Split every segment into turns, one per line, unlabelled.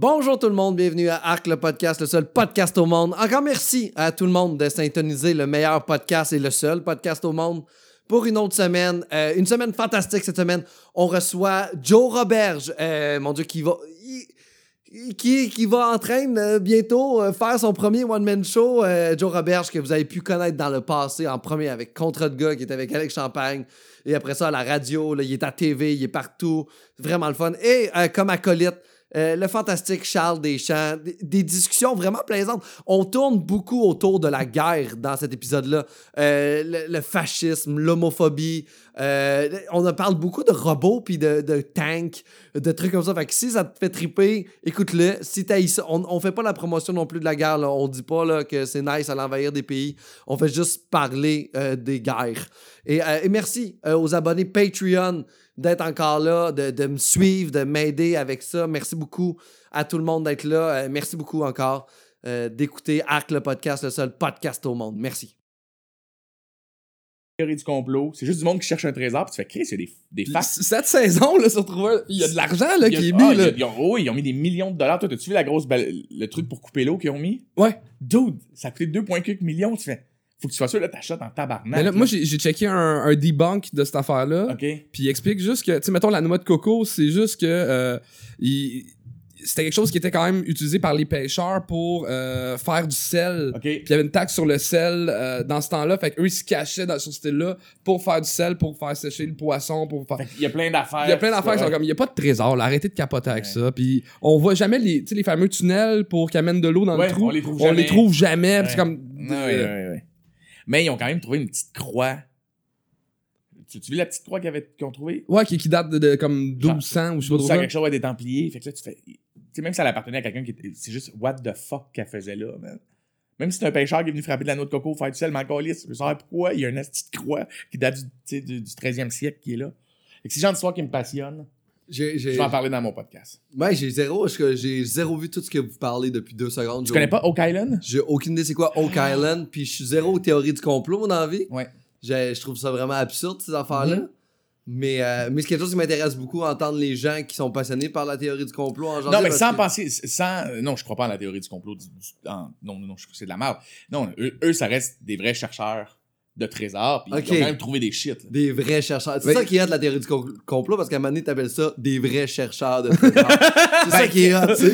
Bonjour tout le monde, bienvenue à Arc le podcast, le seul podcast au monde. Encore merci à tout le monde de syntoniser le meilleur podcast et le seul podcast au monde pour une autre semaine. Euh, une semaine fantastique cette semaine. On reçoit Joe Roberge, euh, mon Dieu, qui va... qui, va en train bientôt euh, faire son premier one-man show. Joe Roberge, que vous avez pu connaître dans le passé, en premier avec Contre de gars, qui était avec Alex Champagne. Et après ça, à la radio, il est à TV, il est partout. Vraiment le fun. Et comme acolyte, euh, le fantastique Charles Deschamps, des, des discussions vraiment plaisantes. On tourne beaucoup autour de la guerre dans cet épisode-là. Euh, le, fascisme, l'homophobie. Euh, on parle beaucoup de robots puis de, tanks, de trucs comme ça. Fait que si ça te fait triper, écoute-le. Si ça, on, on fait pas la promotion non plus de la guerre. Là. On dit pas que c'est nice à l'envahir des pays. On fait juste parler euh, des guerres. Et, merci aux abonnés Patreon d'être encore là, de, de me suivre, de m'aider avec ça. Merci beaucoup à tout le monde d'être là. Euh, merci beaucoup encore euh, d'écouter Arc le podcast, le seul podcast au monde. Merci.
théorie du complot. C'est juste du monde qui cherche un trésor, puis tu fais, Chris, il y a des, des facts.
Cette saison, là. Il y a de l'argent, là, qui est
ah,
mis,
il y a-
là.
Ils ont, oh, ils ont mis des millions de dollars. Toi, t'as-tu vu la grosse le truc pour couper l'eau qu'ils ont mis?
Ouais.
Dude, ça a coûté 2,4 millions. Tu fais, faut que tu sois sûr, là, t'achètes en tabarnak.
Mais là,
là.
moi, j'ai checké un, un debunk de cette affaire-là.
OK.
Puis il explique juste que, tu sais, mettons, la noix de coco, c'est juste que euh, il- c'était quelque chose qui était quand même utilisé par les pêcheurs pour euh, faire du sel. Puis il y avait une taxe sur le sel euh, dans ce temps-là. Fait qu'eux, ils se cachaient dans, sur ce style-là pour faire du sel, pour faire sécher le poisson, pour faire.
Fait qu'il y a plein d'affaires.
Il y a plein d'affaires qui sont comme, il n'y a pas de trésor, là, arrêtez de capoter avec
Ouais.
ça. Puis on voit jamais les, tu sais, les fameux tunnels pour qu'ils amènent de l'eau dans
Ouais,
le trou.
on les trouve
On les
jamais.
trouve jamais.
Ouais.
comme.
Ouais, ouais, ouais, ouais. Mais ils ont quand même trouvé une petite croix. Tu, tu vu la petite croix qu'ils qu'ils ont trouvée?
Ouais, qui, qui date de, de comme 1200 ou je sais pas trop
quelque chose ouais, des Templiers. Fait que là, tu fais. Tu sais, même si elle appartenait à quelqu'un qui était. C'est juste what the fuck qu'elle faisait là, man. Même si c'est un pêcheur qui est venu frapper de la noix de coco, faire du sel, mais encore lisse, je veux savoir pourquoi il y a une petite croix qui date du, sais, du, du 13e siècle qui est là. Fait que c'est le genre d'histoire qui me passionne.
J'ai,
Je vais en parler dans mon podcast.
Ouais, j'ai zéro, j'ai zéro vu tout ce que vous parlez depuis deux secondes.
Tu connais pas Oak Island?
J'ai aucune idée c'est quoi Oak Island, puis je suis zéro théorie du complot moi, dans la vie.
Ouais.
Je trouve ça vraiment absurde, ces affaires-là.
Mhm.
Mais, euh, mais c'est quelque chose qui m'intéresse beaucoup, entendre les gens qui sont passionnés par la théorie du complot en genre.
Non, mais sans penser, sans, euh, non, je crois pas en la théorie du complot. du- du- en- non, non, non, je trouve que c'est de la merde. Non, eux, eux, ça reste des vrais chercheurs de trésors, puis
Ok.
ils ont quand même trouvé des shit. là.
Des vrais chercheurs. C'est ça qui est de la théorie du co- complot, parce qu'à un moment donné, t'appelles ça des vrais chercheurs de trésors. c'est ça qui est hot, tu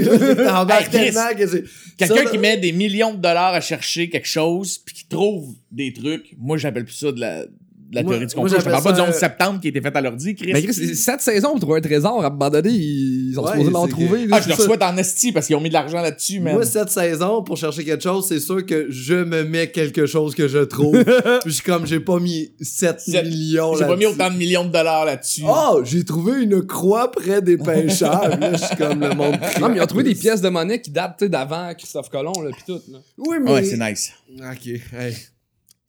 c'est.
Quelqu'un qui met des millions de dollars à chercher quelque chose, puis qui trouve des trucs, moi j'appelle plus ça de la, de la
Moi-
théorie du complot. Je te parle pas du
ça,
11 septembre qui a été fait à l'ordi, Chris.
Mais Chris, c'est cette saison pour trouver un trésor, à un moment donné, ils ont
Ouais,
supposé l'en trouver.
ah, je leur souhaite en esti parce qu'ils ont mis de l'argent là-dessus, man.
Moi, cette saison, pour chercher quelque chose, c'est sûr que je me mets quelque chose que je trouve. Puis je suis comme, j'ai pas mis 7
Sept-
millions
J'ai pas mis autant de millions de dollars là-dessus.
Oh, j'ai trouvé une croix près des pêcheurs. Là, je suis comme le monde.
Non, mais ils ont trouvé des pièces de monnaie qui datent d'avant Christophe Colomb, là, pis tout. Là.
Oui, mais.
Ouais, c'est nice.
Ok, hey.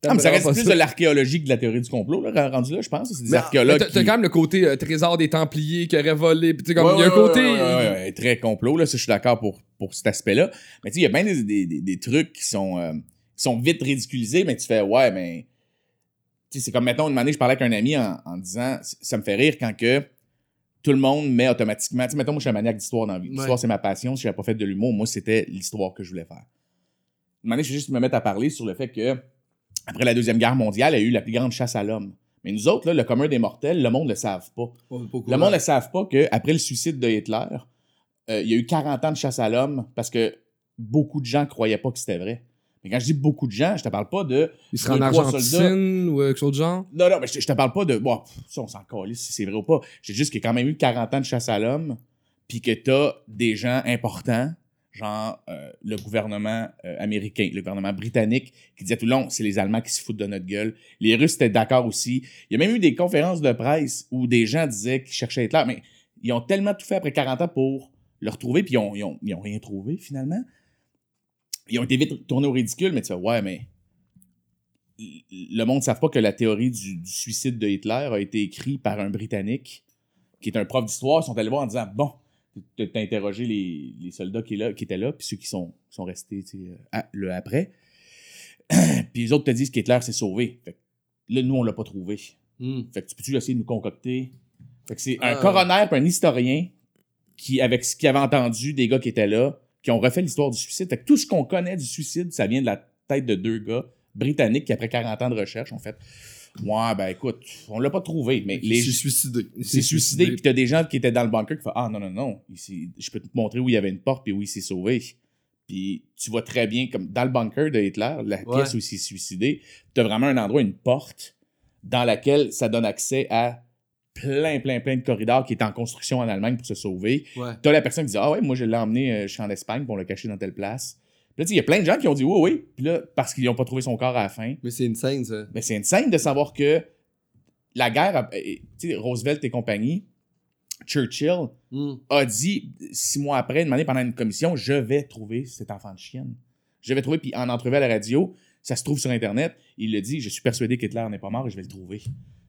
Ah, mais ça reste plus de l'archéologie que de la théorie du complot, là, rendu là, je pense. C'est des
Mais-
archéologues.
T'as
qui-
quand même le côté euh, trésor des Templiers qui aurait volé.
Ouais,
il y a un côté.
ouais, ouais, ouais, ouais, très complot, là, ça, je suis d'accord pour, pour cet aspect-là. Mais tu sais, il y a bien des, des, des, des trucs qui sont, euh, qui sont vite ridiculisés, mais tu fais, ouais, mais. Tu sais, c'est comme, mettons, une année, je parlais avec un ami en, en disant, ça me fait rire quand que tout le monde met automatiquement. Tu sais, mettons, moi, je suis un maniaque d'histoire dans la vie. L'histoire,
Ouais.
c'est ma passion. Si j'avais pas fait de l'humour, moi, c'était l'histoire que je voulais faire. Une année, je vais juste me mettre à parler sur le fait que, après la Deuxième Guerre mondiale, il y a eu la plus grande chasse à l'homme. Mais nous autres, là, le commun des mortels, le monde ne le savent pas. Le monde ne savent pas qu'après le suicide de Hitler, euh, il y a eu 40 ans de chasse à l'homme parce que beaucoup de gens croyaient pas que c'était vrai. Mais quand je dis beaucoup de gens, je te parle pas de.
Il serait en Argentine ou euh, quelque chose de genre?
Non, non, mais je, je te parle pas de. Bon, pff, ça, on s'en calisse si c'est vrai ou pas. Je dis juste qu'il y a quand même eu 40 ans de chasse à l'homme, puis que t'as des gens importants, genre euh, le gouvernement euh, américain, le gouvernement britannique, qui disait tout le long, c'est les Allemands qui se foutent de notre gueule. Les Russes étaient d'accord aussi. Il y a même eu des conférences de presse où des gens disaient qu'ils cherchaient Hitler, mais ils ont tellement tout fait après 40 ans pour le retrouver, puis ils ont, ils ont, rien trouvé finalement. Ils ont été vite tournés au ridicule, mais tu sais, ouais, mais le monde ne savent pas que la théorie du suicide de Hitler a été écrite par un Britannique qui est un prof d'histoire. Ils sont allés voir en disant Bon, interrogé les, les soldats qui, est là, qui étaient là, puis ceux qui sont, sont restés à- le après. puis les autres te disent qu'Hitler s'est sauvé. Fait que là, nous, on l'a pas trouvé.
Hmm.
Fait que tu peux-tu essayer de nous concocter? Fait que c'est un
Ah.
coroner puis un historien qui, avec ce qu'ils avaient entendu des gars qui étaient là, qui ont refait l'histoire du suicide. Fait que tout ce qu'on connaît du suicide, ça vient de la tête de deux gars britanniques qui, après 40 ans de recherche, ont fait Ouais, ben écoute, on l'a pas trouvé, mais les.
Il s'est suicidé.
Il s'est suicidé, puis t'as des gens qui étaient dans le bunker qui font Ah non, non, non, s'est- je peux te montrer où il y avait une porte, puis où il s'est sauvé. Puis tu vois très bien, comme dans le bunker de Hitler, la
Ouais.
pièce où il s'est suicidé, t'as vraiment un endroit, une porte, dans laquelle ça donne accès à plein, plein, plein de corridors qui est en construction en Allemagne pour se sauver.
Ouais.
T'as la personne qui dit Ah ouais, moi je l'ai emmené, euh, je suis en Espagne, on l'a caché dans telle place. Puis là, tu il y a plein de gens qui ont dit Oui, oui. Puis là, parce qu'ils n'ont pas trouvé son corps à la fin.
Mais c'est une scène, ça.
Mais c'est une scène de savoir que la guerre, a- eh, tu Roosevelt et compagnie, Churchill
Hmm.
a dit six mois après, une année pendant une commission, je vais trouver cet enfant de chienne. Je vais trouver, puis en entrevue à la radio, ça se trouve sur Internet, il le dit, je suis persuadé qu'Hitler n'est pas mort et je vais le trouver.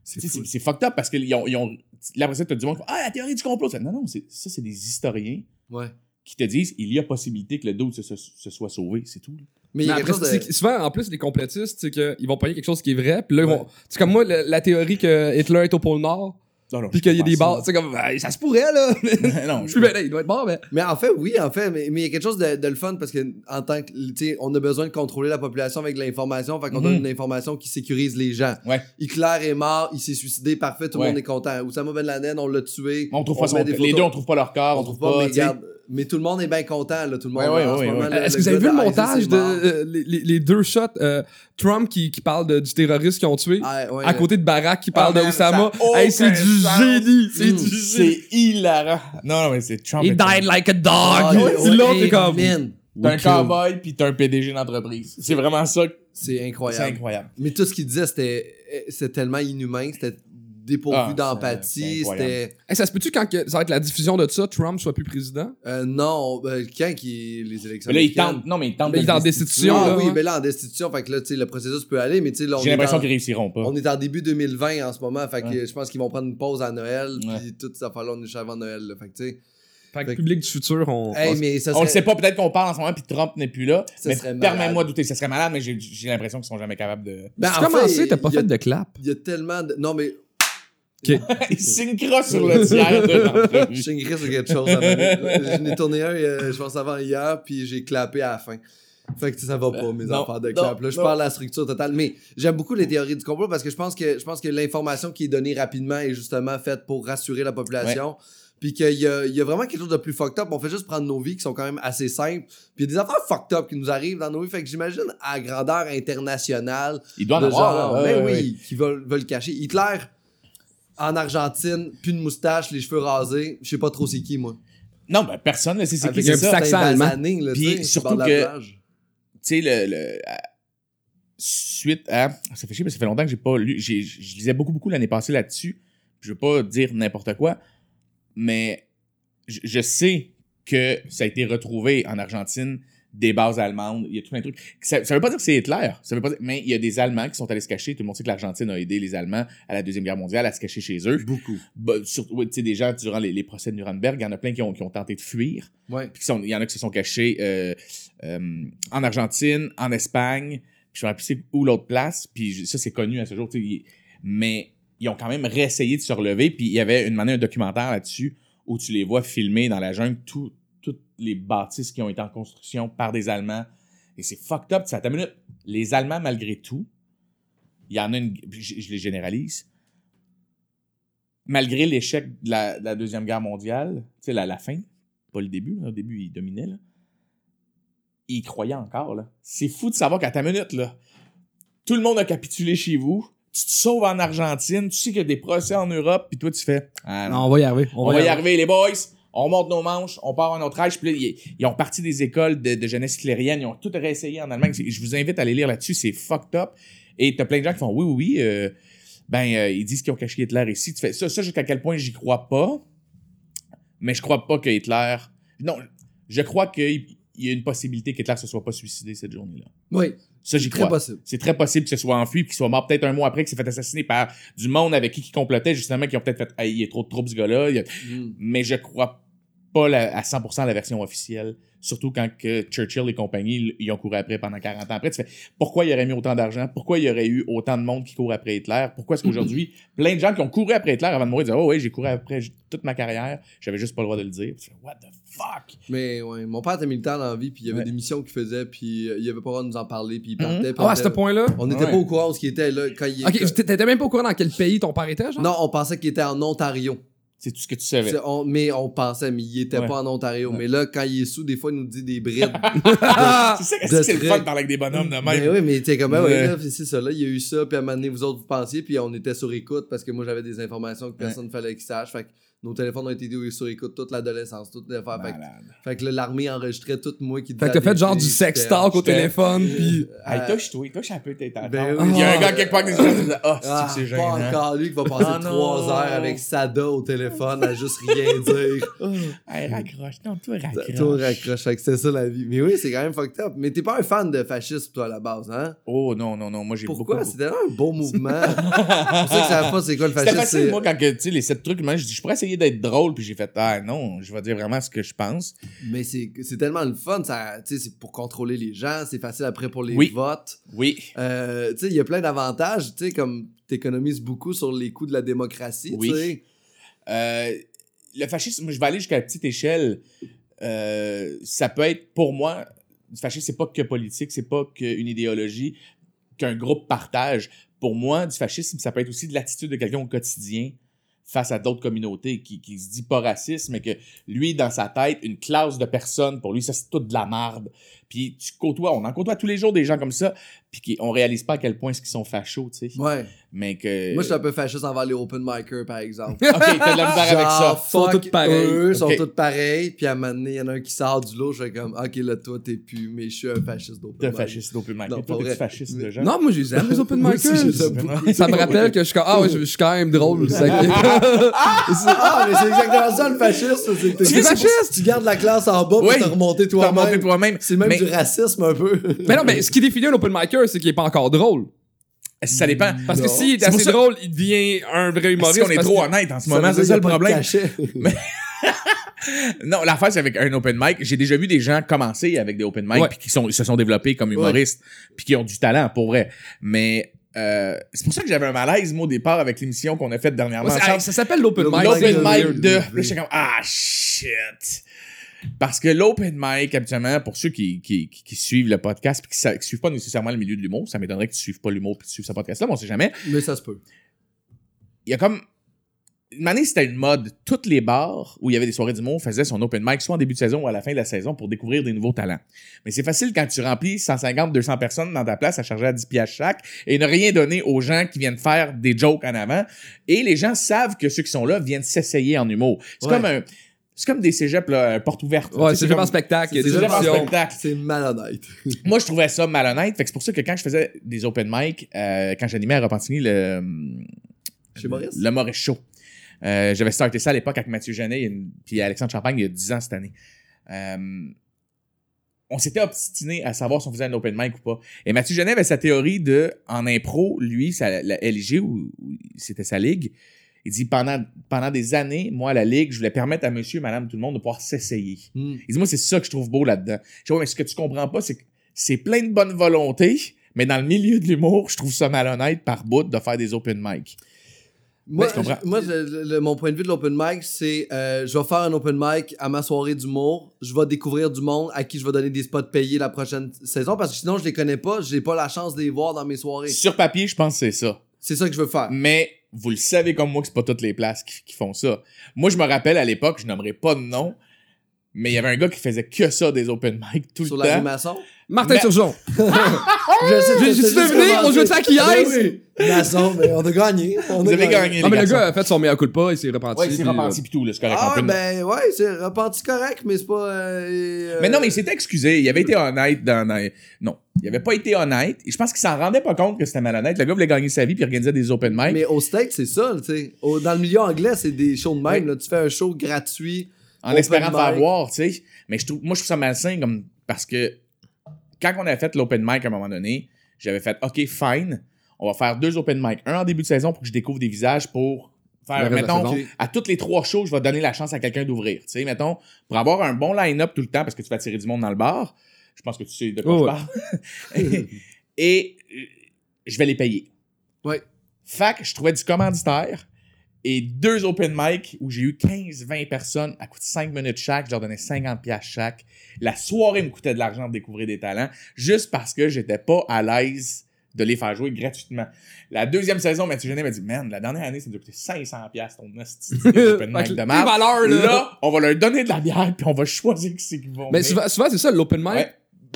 C'est
Tu fucked up parce ont, ils ont. Là, après ça, t'as du monde qui Ah, la théorie du complot. Non, non, ça, c'est des historiens
Ouais.
Qui te disent il y a possibilité que le dos se, se- se soit sauvé, c'est tout. là.
Mais il y
Mais
a quelque
après,
chose de...
souvent, en plus, les complotistes, c'est qu'ils vont payer quelque chose qui est vrai, puis là, ils
Ouais.
vont. C'est comme moi, la théorie que Hitler est au pôle Nord,
Non, non,
puis qu'il y a des
pas.
bases. C'est comme, ben, ça se pourrait, là.
non,
Je suis bien, là, il doit être mort, mais.
Mais en fait, oui, en fait, mais mais il y a quelque chose de, de le fun parce que en tant que, tu sais, on a besoin de contrôler la population avec de l'information, fait qu'on
Mhm.
donne une information qui sécurise les gens.
Ouais.
Hitler est mort, il s'est suicidé, parfait, tout le
Ouais.
monde est content. Oussama Ben Laden, on l'a tué.
On trouve pas son, les deux, on trouve pas leur corps,
on trouve pas, regarde, mais tout le monde est bien content, là, tout le monde.
Ouais, ouais,
Est-ce que vous avez vu le montage de euh, les, deux shots euh, Trump qui, qui parle de- du terroriste qu'ils ont tué
Ah, ouais,
à côté de Barack qui parle
Ah,
de Osama. Hey, c'est du génie! C'est
Mm.
du génie!
C'est hilarant. Non, non, mais c'est Trump.
He died like a dog!
Ah,
l'autre est comme.
T'as un cowboy puis t'as un PDG d'entreprise. C'est vraiment ça.
C'est
C'est
incroyable.
incroyable.
Mais tout ce qu'il disait, c'était c'était tellement inhumain, c'était dépourvu
Ah,
d'empathie,
incroyable.
c'était...
Hey, ça se peut-tu quand que- ça va être la diffusion de ça, Trump soit plus président?
Euh, non, ben, quand qui les élections
Mais là, il tente. Non, mais il tente.
Mais il est en destitution,
Ah
là,
oui, mais là, en destitution, fait que là, tu sais, le processus peut aller, mais tu sais, là, on
J'ai l'impression qu'ils réussiront pas.
On est en début 2020 en ce moment, fait que
Ouais.
je pense qu'ils vont prendre une pause à Noël,
Ouais.
puis tout ça, là on est avant Noël, là, fait que tu sais...
Fait que
Fait que-
public du futur, on.
Hey,
on-
mais ça
On le sait pas, peut-être qu'on parle en ce moment puis Trump n'est plus là.
Ça
mais permets-moi de douter, ça serait malade, mais j'ai l'impression qu'ils sont jamais capables de.
Ben,
tu
en
commencé, t'as pas
il y a-
fait de clap?
Il y a tellement de... Non, mais
Ils signent cross sur le tiers de l'entrevue.
je chinguerais sur quelque chose. J'en ai tourné un, euh, je pense, avant hier, puis j'ai clapé à la fin. Fait que ça va pas, mes
Non,
affaires de clap. Là, je
non.
parle de la structure totale. Mais j'aime beaucoup les théories du complot parce que je pense que, je pense que l'information qui est donnée rapidement est justement faite pour rassurer la population. Puis qu'il y a, il y a vraiment quelque chose de plus fucked up. On fait juste prendre nos vies qui sont quand même assez simples. Puis il y a des affaires fucked up qui nous arrivent dans nos vies. Fait que j'imagine à grandeur internationale.
Il doit en
de
avoir.
genre,
là.
ben
Ouais, ouais,
oui, qui veulent, veulent cacher. Hitler, en Argentine, plus de moustache, les cheveux rasés. Je sais pas trop c'est qui, moi.
Non, ben personne ne sait c'est qui c'est
un
ça.
petit accent allemand.
basané, là,
Puis
tu sais,
surtout que- tu sais, le, le- à- suite à. Ça fait chier, parce que ça fait longtemps que j'ai pas lu. j'ai- Je lisais beaucoup, beaucoup l'année passée là-dessus. Je veux pas dire n'importe quoi, mais je, je sais que ça a été retrouvé en Argentine des bases allemandes. Il y a tout plein de trucs. Ça, ça veut pas dire que c'est Hitler. Ça veut pas dire, mais il y a des Allemands qui sont allés se cacher. Tout le monde sait que l'Argentine a aidé les Allemands à la Deuxième Guerre mondiale à se cacher chez eux.
Beaucoup.
Bah, surtout, tu sais, déjà, durant les, les procès de Nuremberg, il y en a plein qui ont, qui ont tenté de fuir.
Ouais.
Puis il y en a qui se sont cachés euh, euh, en Argentine, en Espagne. Puis je me rappelle où l'autre place. Puis ça, c'est connu à ce jour. il- Mais ils ont quand même réessayé de se relever. Puis il y avait une manière, un documentaire là-dessus où tu les vois filmer dans la jungle tout- toutes les bâtisses qui ont été en construction par des Allemands. Et c'est fucked up. Ça, minute. Les Allemands, malgré tout, il y en a une. Je, je les généralise. Malgré l'échec de la, de la Deuxième Guerre mondiale, tu sais, la, la fin, pas le début, là, au début, ils dominaient, là. Ils croyaient encore, là. C'est fou de savoir qu'à ta minute, là, tout le monde a capitulé chez vous, tu te sauves en Argentine, tu sais qu'il y a des procès en Europe, puis toi, tu fais. Ah, non.
Non, on va y arriver.
On, va y arriver, les boys. On monte nos manches, on part à notre âge. Puis là, ils, ils ont parti des écoles de, de jeunesse hitlérienne. Ils ont tout réessayé en Allemagne. Je vous invite à aller lire là-dessus. C'est fucked up. Et t'as plein de gens qui font oui, oui, oui. euh, ben, euh, ils disent qu'ils ont caché Hitler ici. Tu fais ça, ça jusqu'à quel point j'y crois pas. Mais je crois pas que Hitler. Non, je crois qu'il y a une possibilité qu'Hitler se soit pas suicidé cette journée-là.
Oui.
Ça, j'y
Très
crois.
possible.
C'est très possible qu'il se soit enfui puis qu'il soit mort peut-être un mois après, qu'il s'est fait assassiner par du monde avec qui il complotait, justement, qui ont peut-être fait Hey, il est trop de troubles, ce gars-là.
Mm.
Mais je crois pas la- à 100% la version officielle. Surtout quand que Churchill et compagnie, ils ont couru après pendant 40 ans. Après, tu fais pourquoi il aurait mis autant d'argent? Pourquoi il y aurait eu autant de monde qui court après Hitler? Pourquoi est-ce qu'aujourd'hui, plein de gens qui ont couru après Hitler avant de mourir disent Oh oui, j'ai couru après toute ma carrière, j'avais juste pas le droit de le dire. Tu fais, What the fuck?
Mais ouais, mon père était militaire dans la vie, puis il y avait
Ouais.
des missions qu'il faisait, puis euh, il avait pas le droit de nous en parler, puis il
Mhm.
partait. puis
Ah,
on
à ce point-là?
On n'était
Ouais.
pas au courant de ce qu'il était là quand il
Ok, t'étais même pas au courant dans quel pays ton père était, genre?
Non, on pensait qu'il était en Ontario.
C'est tout ce que tu savais.
On- mais on pensait, mais il était
Ouais.
pas en Ontario.
Ouais.
Mais là, quand il est sous, des fois, il nous dit des brides.
C'est ça, c'est le fun de parler avec des bonhommes de même?
Mais oui, mais t'es comme, ah ouais, c'est ça, là, il y a eu ça, puis à un moment donné, vous autres, vous pensiez, puis on était sur écoute parce que moi, j'avais des informations que personne ne fallait qu'ils sachent. Fait que nos téléphones ont été sur écoute toute l'adolescence, toute l'affaire. Fait, que- fait que là, l'armée enregistrait tout moi qui
Fait que t'as fait genre du sex talk au
J'étais-
téléphone, pis...
Hey,
Euh,
touche-toi, touche un peu tes têtes.
Ben oui.
Il y a un
Ah.
gars quelque part qui nous dit Ah, c'est
Ah,
que c'est
pas
gênant.
encore lui qui va passer
Ah,
trois
non.
heures avec Sada au téléphone à juste rien dire.
Hey, raccroche. Non, toi, raccroche.
Toi, raccroche. Fait que c'est ça la vie. Mais oui, c'est quand même fucked up. Mais t'es pas un fan de fascisme, toi, à la base, hein?
Oh non, non, non. Moi, j'ai beaucoup.
Pourquoi? C'était un beau mouvement. c'est pour ça que ça pas c'est quoi le
C'était
fascisme.
facile,
c'est-
moi, quand que, tu sais, les sept trucs, moi, je dis, je pourrais essayer d'être drôle, puis j'ai fait, ah non, je vais dire vraiment ce que je pense.
Mais c'est tellement le fun. ça- C'est pour contrôler les gens. C'est facile après pour les
Oui.
votes.
Oui.
Euh, il y a plein d'avantages. Tu sais, comme t'économises beaucoup sur les coûts de la démocratie.
Oui. Euh, le fascisme, je vais aller jusqu'à la petite échelle. Euh, ça peut être, pour moi, le fascisme, c'est pas que politique, c'est pas qu'une idéologie, qu'un groupe partage. Pour moi, du fascisme, ça peut être aussi de l'attitude de quelqu'un au quotidien face à d'autres communautés qui, qui se dit pas raciste, mais que lui, dans sa tête, une classe de personnes, pour lui, ça, c'est toute de la marde. Puis tu côtoies, on en côtoie tous les jours des gens comme ça, puis qui, on réalise pas à quel point est-ce qu'ils sont fachos, tu sais.
Ouais.
Mais que...
Moi, je suis un peu fasciste envers les open micers, par exemple.
OK, t'as de la misère avec ça.
Genre,
Sont
fuck
toutes pareilles.
Eux sont
Ok.
toutes pareilles. Puis à un moment donné, il y en a un qui sort du lot. Je fais comme, ok, là, toi, t'es plus, mais je suis un fasciste d'open
T'es
mic.
fasciste d'open mic.
Non,
toi, t'es fasciste déjà.
Non, moi, je les aime, les open micers. Ça me rappelle que je suis comme, ah ouais, je je suis quand même drôle. ça.
Ah, mais c'est exactement ça le que
Tu
t'es
es fasciste?
Tu gardes la classe en bas pour te remonter
T'as remonté
toi-même.
toi-même.
C'est même
Mais
du racisme un peu.
mais non, mais ce qui définit un open micer, c'est qu'il est pas encore drôle.
ça dépend.
Parce que s'il est
C'est pour
assez
ça-
drôle, il devient un vrai humoriste.
Si on est trop
que-
honnête en ce
Ça
moment, c'est ça le problème. Non, l'affaire, c'est avec un open mic. J'ai déjà vu des gens commencer avec des open mic
Ouais.
puis qui sont, se sont développés comme humoristes puis qui ont du talent, pour vrai. Mais euh, c'est pour ça que j'avais un malaise, moi, au départ, avec l'émission qu'on a faite dernièrement.
Ouais, ça s'appelle l'open mic.
L'open mic de. Là, j'étais comme, ah, shit. Parce que l'open mic, habituellement, pour ceux qui, qui, qui, qui suivent le podcast puis qui, qui suivent pas nécessairement le milieu de l'humour, ça m'étonnerait que tu suives pas l'humour puis que tu suives ce podcast-là, mais on sait jamais.
Mais ça se peut.
il y a comme. Une année, c'était une mode. Toutes les bars où il y avait des soirées d'humour faisaient son open mic, soit en début de saison ou à la fin de la saison, pour découvrir des nouveaux talents. Mais c'est facile quand tu remplis 150, 200 personnes dans ta place à charger à 10 piastres chaque et ne rien donner aux gens qui viennent faire des jokes en avant. Et les gens savent que ceux qui sont là viennent s'essayer en humour. C'est
Ouais.
comme un. C'est comme des cégeps, là, porte ouverte.
Ouais, vraiment
comme-
spectacle. Il y a
c'est
des
cégep en spectacle.
C'est malhonnête.
Moi, je trouvais ça malhonnête. Fait que c'est pour ça que quand je faisais des open mic, euh, quand j'animais à Repentigny le.
Chez Maurice?
Le Maurice Show. Euh, J'avais starté ça à l'époque avec Mathieu Genet et puis Alexandre Champagne il y a 10 ans cette année. Euh, on s'était obstiné à savoir si on faisait un open mic ou pas. Et Mathieu Genet avait sa théorie de, en impro, lui, sa, la LG, ou c'était sa ligue, il dit pendant, pendant des années, moi, à la ligue, je voulais permettre à monsieur madame tout le monde de pouvoir s'essayer.
Hmm.
Il dit, moi, c'est ça que je trouve beau là-dedans. Je dis, ouais, mais ce que tu comprends pas, c'est que c'est plein de bonne volonté, mais dans le milieu de l'humour, je trouve ça malhonnête par bout de faire des open mic.
Moi,
je comprends.
je- moi le- le- mon point de vue de l'open mic, c'est euh, je vais faire un open mic à ma soirée d'humour. Je vais découvrir du monde à qui je vais donner des spots payés la prochaine saison parce que sinon, je les connais pas. J'ai pas la chance de les voir dans mes soirées.
Sur papier, je pense que c'est ça.
C'est ça que je veux faire.
Mais vous le savez comme moi que c'est pas toutes les places qui, font ça. Moi, je me rappelle à l'époque, je nommerai pas de nom, mais il y avait un gars qui faisait que ça des open mic tout
Sur
le
la rue
temps.
Masson.
Martin
Mais-
Turgeon.
Je sais, je juste
deviné?
comment
On
Ben
aise?
oui. Masson, mais on a gagné. On
Vous
a
avez gagné,
Non,
les
mais le gars a fait son meilleur coup de pas, il s'est repenti.
Ouais, il s'est
puis,
repenti pis tout, là, c'est correct.
Ah, ben ouais, c'est repenti correct, mais c'est pas. euh,
Mais non, mais il
euh,
s'était excusé. Il avait été honnête dans, dans- Non, il avait pas été honnête. Et je pense qu'il s'en rendait pas compte que c'était malhonnête. Le gars voulait gagner sa vie puis il organisait des open mic.
Mais au States, c'est ça, tu sais. Dans le milieu anglais, c'est des shows de même.
Oui.
Là. Tu fais un show gratuit.
En
open
espérant te faire
mic.
voir, tu sais. Mais je trouve, moi, je trouve ça malsain comme, parce que quand on avait fait l'open mic à un moment donné, j'avais fait, OK, fine, on va faire deux open mic. Un en début de saison pour que je découvre des visages pour faire, mettons, à toutes les trois shows, je vais donner la chance à quelqu'un d'ouvrir. Tu sais, mettons, pour avoir un bon line-up tout le temps, parce que tu vas attirer du monde dans le bar. Je pense que tu sais de quoi
Oh,
je
ouais.
parle. et euh, je vais les payer.
Ouais.
Que je trouvais du commanditaire et deux open mic où j'ai eu 15-20 personnes à coût de 5 minutes chaque. Je leur donnais 50 pièces chaque. La soirée me coûtait de l'argent de découvrir des talents juste parce que j'étais pas à l'aise de les faire jouer gratuitement. La deuxième saison, Mathieu Genet m'a dit, man, la dernière année, ça nous a coûté 500 pièces ton d'open mic de
valeurs, là.
Là, on va leur donner de la bière puis on va choisir qui c'est qui vont
Mais
venir.
souvent, souvent, c'est ça, l'open mic.
Ouais.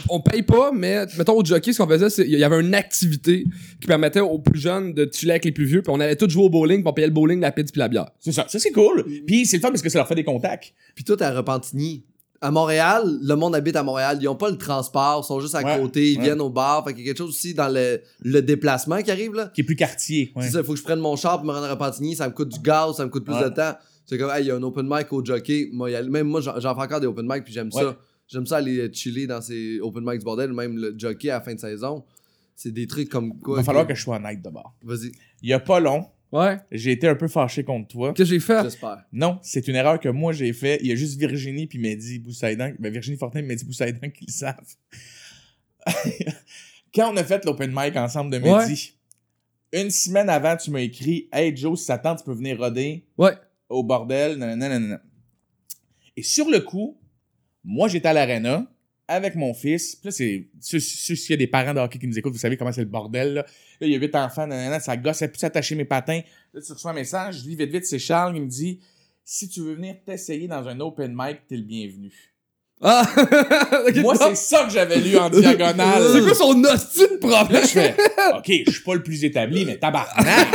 On paye pas, mais mettons au jockey, ce qu'on faisait, c'est il y avait une activité qui permettait aux plus jeunes de chiller avec les plus vieux, puis on allait tous jouer au bowling, puis on payait le bowling, la pizza puis la bière.
C'est ça. Ça, c'est cool. Puis c'est le fun parce que ça leur fait des contacts.
Puis tout à Repentigny. À Montréal, le monde habite à Montréal. Ils ont pas le transport, ils sont juste à
Ouais,
côté, ils
ouais.
viennent au bar. Fait qu'il y a quelque chose aussi dans le, le déplacement qui arrive là.
Qui est plus quartier. Ouais.
C'est ça, il faut que je prenne mon char pour me rendre à Repentigny, ça me coûte du gaz, ça me coûte plus
Ouais.
de temps. C'est comme, hey, il y a un open mic au jockey. Moi, y aller. Même moi, j'en j'en fais encore des open mic, puis j'aime
Ouais.
ça. J'aime ça aller chiller dans ces open mics du bordel, même le jockey à la fin de saison. C'est des trucs comme
Il
quoi.
va falloir que je sois honnête d'abord.
Vas-y,
Il y a pas long,
Ouais.
j'ai été un peu fâché contre toi.
Qu'est-ce que j'ai fait?
j'espère.
Non, c'est une erreur que moi j'ai fait. Il y a juste Virginie puis Mehdi Boussaïdan, ben Virginie Fortin et Mehdi Boussaïdan qui le savent. Quand on a fait l'open mic ensemble de Mehdi, une semaine avant, tu m'as écrit Hey Joe, si ça tente, tu peux venir roder
Ouais.
au bordel. nanana. Et sur le coup, moi j'étais à l'arena avec mon fils. Puis là, c'est. S'il y a des parents de hockey qui nous écoutent, vous savez comment c'est le bordel. Là, Là, il y a huit enfants, nanana, ça gosse, ça plus attacher mes patins. Là, tu reçois un message, je lis vite vite, c'est Charles, il me dit Si tu veux venir t'essayer dans un open mic, t'es le bienvenu.
Ah!
Moi, c'est ça que j'avais lu en diagonale.
C'est quoi son
Là,
problème?
je fais OK, je suis pas le plus établi, mais tabarnak!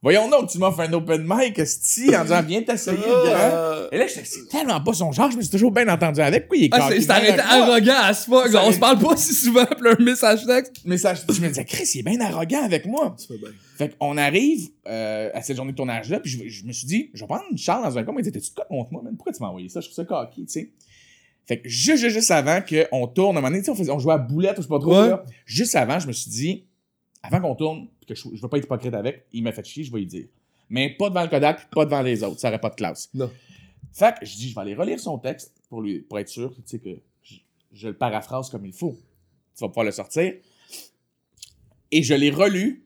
Voyons donc, tu m'offres un open mic, esti, en disant viens t'essayer, le grand. Et là, j'étais, c'est tellement pas son genre, je me suis toujours bien entendu avec. Pourquoi il est
Ah, c'est arrêté arrogant à ce fuck. On se parle pas si souvent, puis un message texte.
Message, je me disais, Chris, il est bien arrogant avec moi.
Tu fais bien.
Fait qu'on arrive euh, à cette journée de tournage-là, puis je, je me suis dit, je vais prendre Charles dans un coin, il dit, t'es-tu de quoi contre moi, man? Pourquoi tu m'as envoyé ça? Je trouve ça cocky, tu sais. Fait que juste, juste, juste avant qu'on tourne, un moment donné, tu sais, on, faisait- on jouait à boulette ou je sais pas trop,
Ouais.
là. Juste avant, je me suis dit, avant qu'on tourne, puis que je, je veux pas être hypocrite avec, il m'a fait chier, je vais lui dire. Mais pas devant le Kodak, pas devant les autres, ça aurait pas de classe.
Non.
Fait que je dis, je vais aller relire son texte pour, lui, pour être sûr, tu sais, que je, je le paraphrase comme il faut. Tu vas pouvoir le sortir. Et je l'ai relu.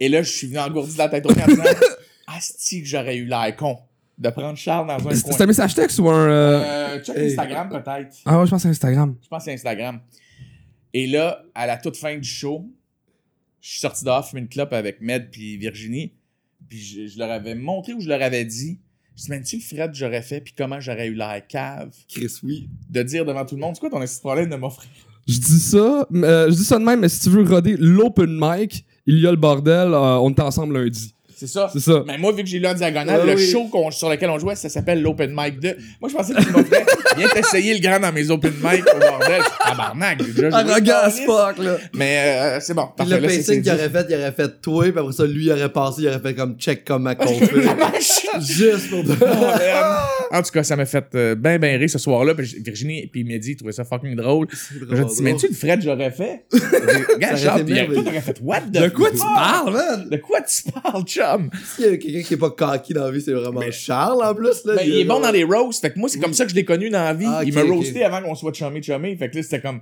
Et là, je suis venu engourdi de la tête au en disant Asti que j'aurais eu l'air con de prendre Charles dans un
C'était
coin.
un message texte ou un. euh,
Euh, check
Hey.
Instagram peut-être.
Ah ouais, je pense que c'est Instagram.
Je pense que c'est Instagram. Et là, à la toute fin du show, je suis sorti dehors fumer une clope avec Med puis Virginie. Puis je, je leur avais montré ou je leur avais dit Je dis, tu le Fred, j'aurais fait, puis comment j'aurais eu l'air cave
Chris, oui.
de dire devant tout le monde C'est quoi ton problème de m'offrir?
Je dis ça, mais, euh, je dis ça de même, mais si tu veux roder l'open mic, il y a le bordel, euh, on est ensemble lundi.
C'est ça.
C'est ça.
Mais moi, vu que j'ai lu en diagonale,
Ouais,
le
oui.
show sur lequel on jouait, ça s'appelle l'Open Mic 2. Moi, je pensais que tu m'offrais. Viens t'essayer le grand dans mes Open Mic au bordel. Tabarnak, déjà.
Arrogant fuck, là.
Mais euh, c'est bon. Parfait,
le pacing qu'il aurait fait, il aurait fait toi, puis après ça, lui, il aurait passé, il aurait fait comme check qu'on fait. Juste pour
en tout cas, ça m'a fait euh, ben ben rire ce soir-là. Puis Virginie puis Mehdi trouvaient ça fucking drôle. Je dit, mais tu le Fred, j'aurais fait? Regarde, Charles, puis t'aurais fait what the
De quoi tu parles, man?
De quoi tu parles, chum?
S'il y a quelqu'un qui est pas cocky dans la vie, c'est vraiment
Mais-
Charles en plus. Là,
Ben, il est bon dans les roasts. Fait que moi, c'est comme ça que je l'ai connu dans la vie.
Ah,
il m'a
ok.
roasté avant qu'on soit chummy chummy. Fait que là, c'était comme.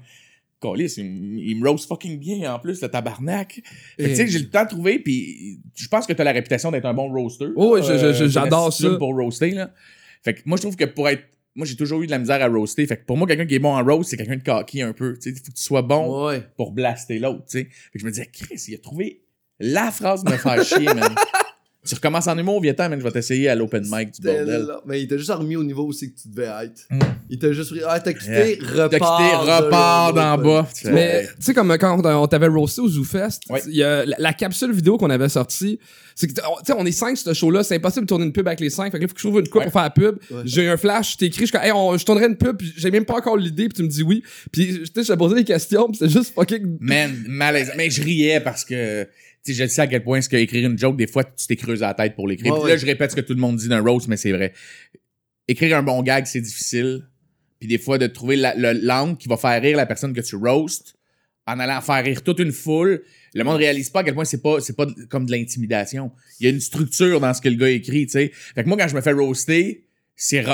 Câlisse, il, me roast fucking bien en plus, le tabarnak. Fait que, tu sais,
Et-
j'ai le temps de trouver, puis je pense que t'as la réputation d'être un bon roaster.
Oh, oui,
t'as
j'adore ça.
pour roaster, là. Fait que moi, je trouve que pour être. Moi, j'ai toujours eu de la misère à roaster. Fait que pour moi, quelqu'un qui est bon en roast, c'est quelqu'un de cocky un peu. Tu sais, il faut que tu sois bon
Ouais.
pour blaster l'autre, tu sais. Fait que je me disais, Chris, il a trouvé la phrase de me faire chier, man. Tu recommences en humour, viens man, je vais t'essayer à l'open mic du bordel.
là. Mais il t'a juste remis au niveau aussi que tu devais être.
Mm.
Il t'a juste pris. Ah, t'as quitté,
Yeah.
repars.
T'as quitté, repars d'en bas.
Mais tu sais, comme quand on, t'avait roasté au ZooFest,
Ouais.
il y a la, la capsule vidéo qu'on avait sortie, c'est que, tu sais, on est cinq sur ce show-là, c'est impossible de tourner une pub avec les cinq, fait que là, faut que je trouve une coupe
Ouais.
pour faire la pub.
Ouais.
J'ai eu un flash, je t'ai écrit, je suis comme, hey, on- je tournerais une pub, puis j'ai même pas encore l'idée, puis tu me dis oui. Puis, tu sais, je t'ai posé des questions, puis c'était juste fucking.
Man, malaise. Mais je riais parce que, sais, je sais à quel point est-ce que écrire une joke, des fois, tu t'es creusé la tête pour l'écrire.
Ouais,
Puis là,
ouais.
je répète ce que tout le monde dit d'un roast, mais c'est vrai. Écrire un bon gag, c'est difficile. Puis des fois, de trouver la, le l'angle qui va faire rire la personne que tu roast en allant faire rire toute une foule. Le monde réalise pas à quel point c'est pas, c'est pas de- comme de l'intimidation. Il y a une structure dans ce que le gars écrit, tu sais. Fait que moi, quand je me fais roaster, c'est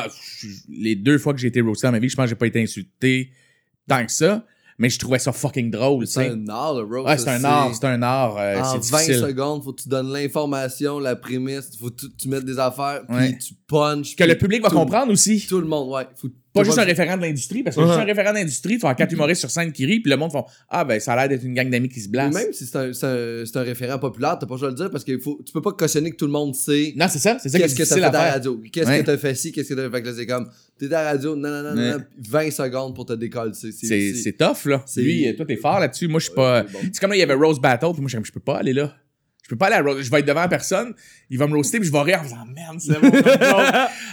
Les deux fois que j'ai été roasté dans ma vie, je pense que j'ai pas été insulté tant que ça. Mais je trouvais ça fucking drôle, tu
C'est un art, le roast.
Ouais, c'est un art, c'est un art. euh,
en
c'est
20
difficile.
secondes, faut que tu donnes l'information, la prémisse, faut que tu, tu mettes des affaires, puis
Ouais.
tu punches.
Que le public va
tout-
comprendre aussi.
Tout le monde, ouais. Faut,
Pas juste un référent de l'industrie, parce que juste un référent d'industrie, tu vas quatre humoristes sur scène qui rient, puis le monde font Ah, ben, ça a l'air d'être une gang d'amis qui se blasent.
Même si c'est un, c'est un, référent populaire, t'as pas besoin de le dire parce que faut, tu peux pas cautionner que tout le monde sait
Non, c'est ça, c'est ça
qu'est-ce que t'as fait à la radio, qu'est-ce que t'as fait ci, qu'est-ce que t'as fait. Que c'est comme, t'es à la radio, non, non, non,
Ouais.
non, 20 secondes pour te décoller. C'est,
C'est c'est tough, là. Lui, toi, t'es fort là-dessus. Moi, je suis pas. C'est comme là, il y avait Rose Battle, puis moi, je peux pas aller là. Je peux pas aller à Rose. Je vais être devant la personne, il va me roaster, puis je vais rire en faisant merde, c'est bon.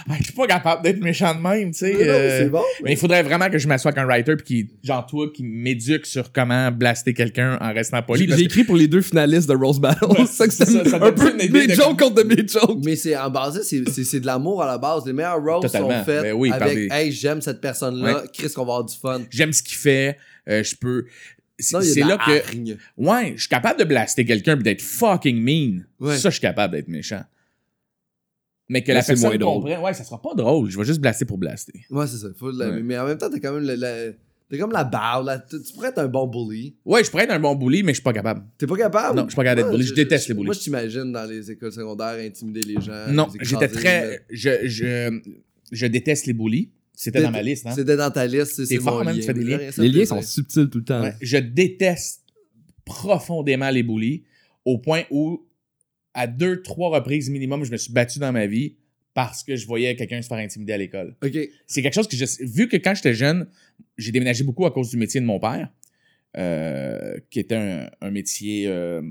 Ah, Je suis pas capable d'être méchant de même, tu sais.
Mais non,
euh,
c'est bon.
Mais il faudrait vraiment que je m'assoie avec un writer, puis qui, genre toi, qui m'éduque sur comment blaster quelqu'un en restant poli.
J'ai
que-
écrit pour les deux finalistes de Rose Battle.
Ouais,
c'est ça que
c'est
c'est
ça, ça
un peu
une idée
mes
de
jokes contre de mes jokes.
Mais c'est en base, c'est, c'est, c'est de l'amour à la base. Les meilleurs roasts
Totalement.
sont faits
Ben oui, par
avec
des-
Hey, j'aime cette personne-là,
Ouais.
Chris, qu'on va avoir du fun.
J'aime ce qu'il fait, euh, je peux. C'est là
la
que.
hargne.
Ouais, je suis capable de blaster quelqu'un puis d'être fucking mean.
Ouais.
Ça, je suis capable d'être méchant. Mais que
Là,
la personne
moins drôle.
comprenne, ouais, ça sera pas drôle. Je vais juste blaster pour blaster.
Ouais, c'est ça. Faut de la-
Ouais.
Mais en même temps, t'as quand même le, le- t'es comme la barre. là. Tu pourrais être un bon bully.
Ouais, je pourrais être un bon bully, mais je suis pas capable.
T'es pas capable?
Non, je suis pas capable d'être bully. Je déteste les bullies.
Moi, je t'imagine dans les écoles secondaires intimider les gens.
non, j'étais très. Je, je, je déteste les bullies. C'était dans ma liste, hein.
C'était dans ta liste, c'est
fort,
mon
man,
lien.
tu fais des
Mais
liens.
Les liens sont subtils tout le temps.
Ouais, je déteste profondément les bullies au point où, à deux, trois reprises minimum, je me suis battu dans ma vie parce que je voyais quelqu'un se faire intimider à l'école.
OK.
c'est quelque chose que je. Vu que quand j'étais jeune, j'ai déménagé beaucoup à cause du métier de mon père, euh, qui était un, un métier euh,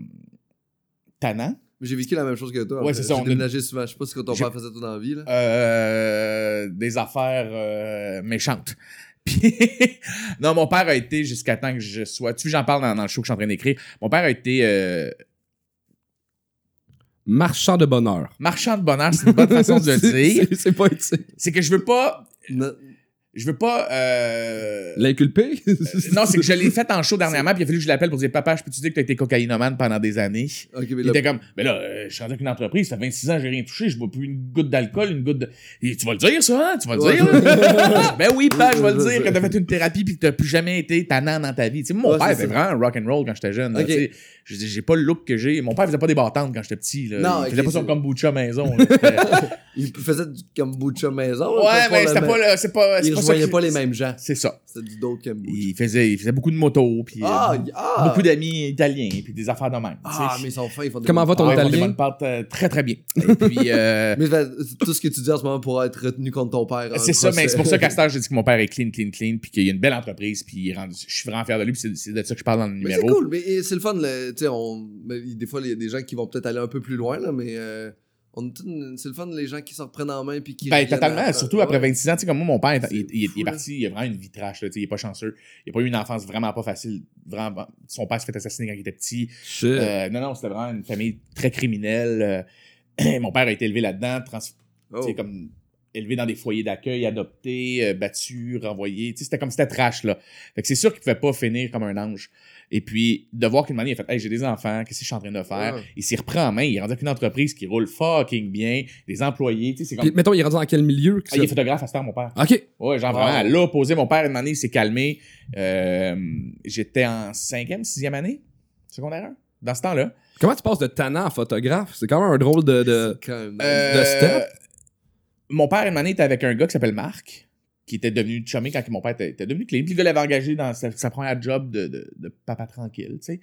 tannant.
J'ai vécu la même chose que toi.
Ouais, c'est ça,
J'ai
on a-
déménagé souvent. Je sais pas ce que ton père faisait tout dans la vie. Là.
euh, des affaires euh, méchantes. Puis, non, mon père a été jusqu'à temps que je sois. Tu vois, j'en parle dans, dans le show que je suis en train d'écrire. Mon père a été euh,
Marchand de bonheur.
marchand de bonheur, c'est une bonne façon de le dire.
c'est- C'est pas utile.
C'est que je veux pas.
Non.
Je veux pas. euh,
L'inculpé?
non, c'est que je l'ai fait en show dernièrement, puis il a fallu que je l'appelle pour dire Papa, je peux te dire que t'as été cocaïnomane pendant des années?
OK, mais
Il
là,
était comme, mais là, euh, je suis rendu avec une entreprise, ça fait 26 ans, j'ai rien touché, je bois plus une goutte d'alcool, une goutte de. Et tu vas le dire, ça, hein? Tu vas le
Ouais.
dire? ben oui, pas, je vais le dire, que t'as fait une thérapie puis que t'as plus jamais été tannant dans ta vie. Tu sais, mon
Ouais,
père
c'est
était vraiment rock and roll quand j'étais jeune. là. Je dis, j'ai pas le look que j'ai. Mon père faisait pas des battantes quand j'étais petit. Là.
Non,
il faisait pas son kombucha maison. là.
Il faisait du kombucha maison.
ouais, mais c'était pas, le- c'est pas, c'est
Il
pas ça.
rejoignait pas les mêmes gens.
C'est ça.
C'était du d'autres kombucha.
Il faisait, il faisait beaucoup de motos, puis euh,
Ah, ah!
beaucoup d'amis italiens, puis des affaires de même.
Ah, mais ils sont fins. Ils font des
Comment va ton
pâtes.
ils font des
italien?
bonnes pâtes, euh, très très bien. Et puis, euh,
Mais fait, tout ce que tu dis en ce moment pourra être retenu contre ton père.
c'est ça, mais c'est pour ça qu'à heure, j'ai dit que mon père est clean, clean, clean, puis qu'il y a une belle entreprise, puis il est rendu- je suis vraiment fier de lui, puis c'est- de ça que je parle dans le
Mais c'est
numéro.
cool, mais c'est le fun. Le- tu sais, on, mais des fois, il y a des gens qui vont peut-être aller un peu plus loin, là, mais euh, c'est le fun, les gens qui se reprennent en main. Puis qui
Ben, totalement, surtout après
Ouais.
26 ans, tu sais, comme moi, mon père, il, il- il est
là.
parti, il a vraiment une vie trash, là, tu sais, il est pas chanceux. Il a pas eu une enfance vraiment pas facile. Vraiment, son père s'est fait assassiner quand il était petit. Euh, non, non, c'était vraiment une famille très criminelle. Euh, mon père a été élevé là-dedans, trans-
Oh.
tu sais, comme élevé dans des foyers d'accueil, adopté, euh, battu, renvoyé. Tu sais, c'était comme c'était trash, là. Fait que c'est sûr qu'il pouvait pas finir comme un ange. Et puis, de voir qu'une manière, il a fait, hey, j'ai des enfants, qu'est-ce que je suis en train de faire?
Ouais.
Il s'y reprend en main, il est rendu avec une entreprise qui roule fucking bien, des employés, tu sais, c'est comme.
Puis, mettons, il est rendu dans quel milieu? que
Ah, il est photographe à ce temps, mon père.
Ok.
Ouais, genre
Wow.
vraiment, à l'opposé, mon père, une année, il s'est calmé. Euh, J'étais en cinquième, sixième année, secondaire dans ce temps-là.
Comment tu passes de tannant à photographe? C'est quand même un drôle de. de...
Euh,
step?
Mon père, une année, était avec un gars qui s'appelle Marc, qui était devenu chummy quand mon père était, était devenu clean. Puis le gars l'avait engagé dans sa, sa première job de, de, de papa tranquille, tu sais.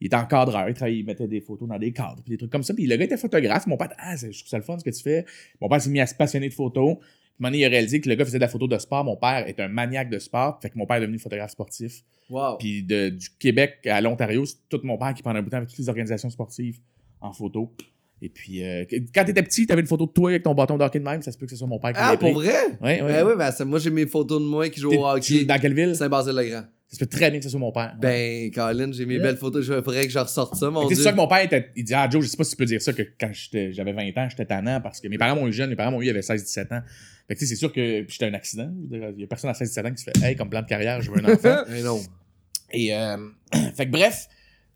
Il était encadreur, il, travaillait, il mettait des photos dans des cadres, puis des trucs comme ça. Puis le gars était photographe. Mon père, ah, c'est- je trouve ça le fun ce que tu fais. Mon père s'est mis à se passionner de photos. Puis il a réalisé que le gars faisait de la photo de sport. Mon père est un maniaque de sport. Fait que mon père est devenu photographe sportif.
Wow.
Puis de- du Québec à l'Ontario, c'est tout mon père qui pendant un bout de temps avec toutes les organisations sportives en photo. Et puis, euh, quand t'étais petit, t'avais une photo de toi avec ton bâton de hockey de même, ça se peut que ce soit mon père qui
Ah, pour
pris.
vrai?
Ouais, ouais.
Ben oui, ben, c'est- moi j'ai mes photos de moi qui joue au hockey.
Dans quelle ville? Ça
Saint-Basile-le-Grand.
se peut très bien que ce soit mon père.
Ben, Colin, j'ai mes
Ouais.
belles photos. Il faudrait que je ressorte ça, mon dieu.
C'est ça que mon père était. Il dit Ah, Joe, je sais pas si tu peux dire ça, que quand j'étais- j'avais 20 ans, j'étais tannant parce que mes parents m'ont eu jeune, mes parents m'ont eu, il y avait 16-17 ans. Fait que tu sais, c'est sûr que j'étais un accident. Je Il y a personne à 16-17 ans qui se fait Hey, comme plan de carrière, je veux un enfant.
Non.
Et euh, fait que bref,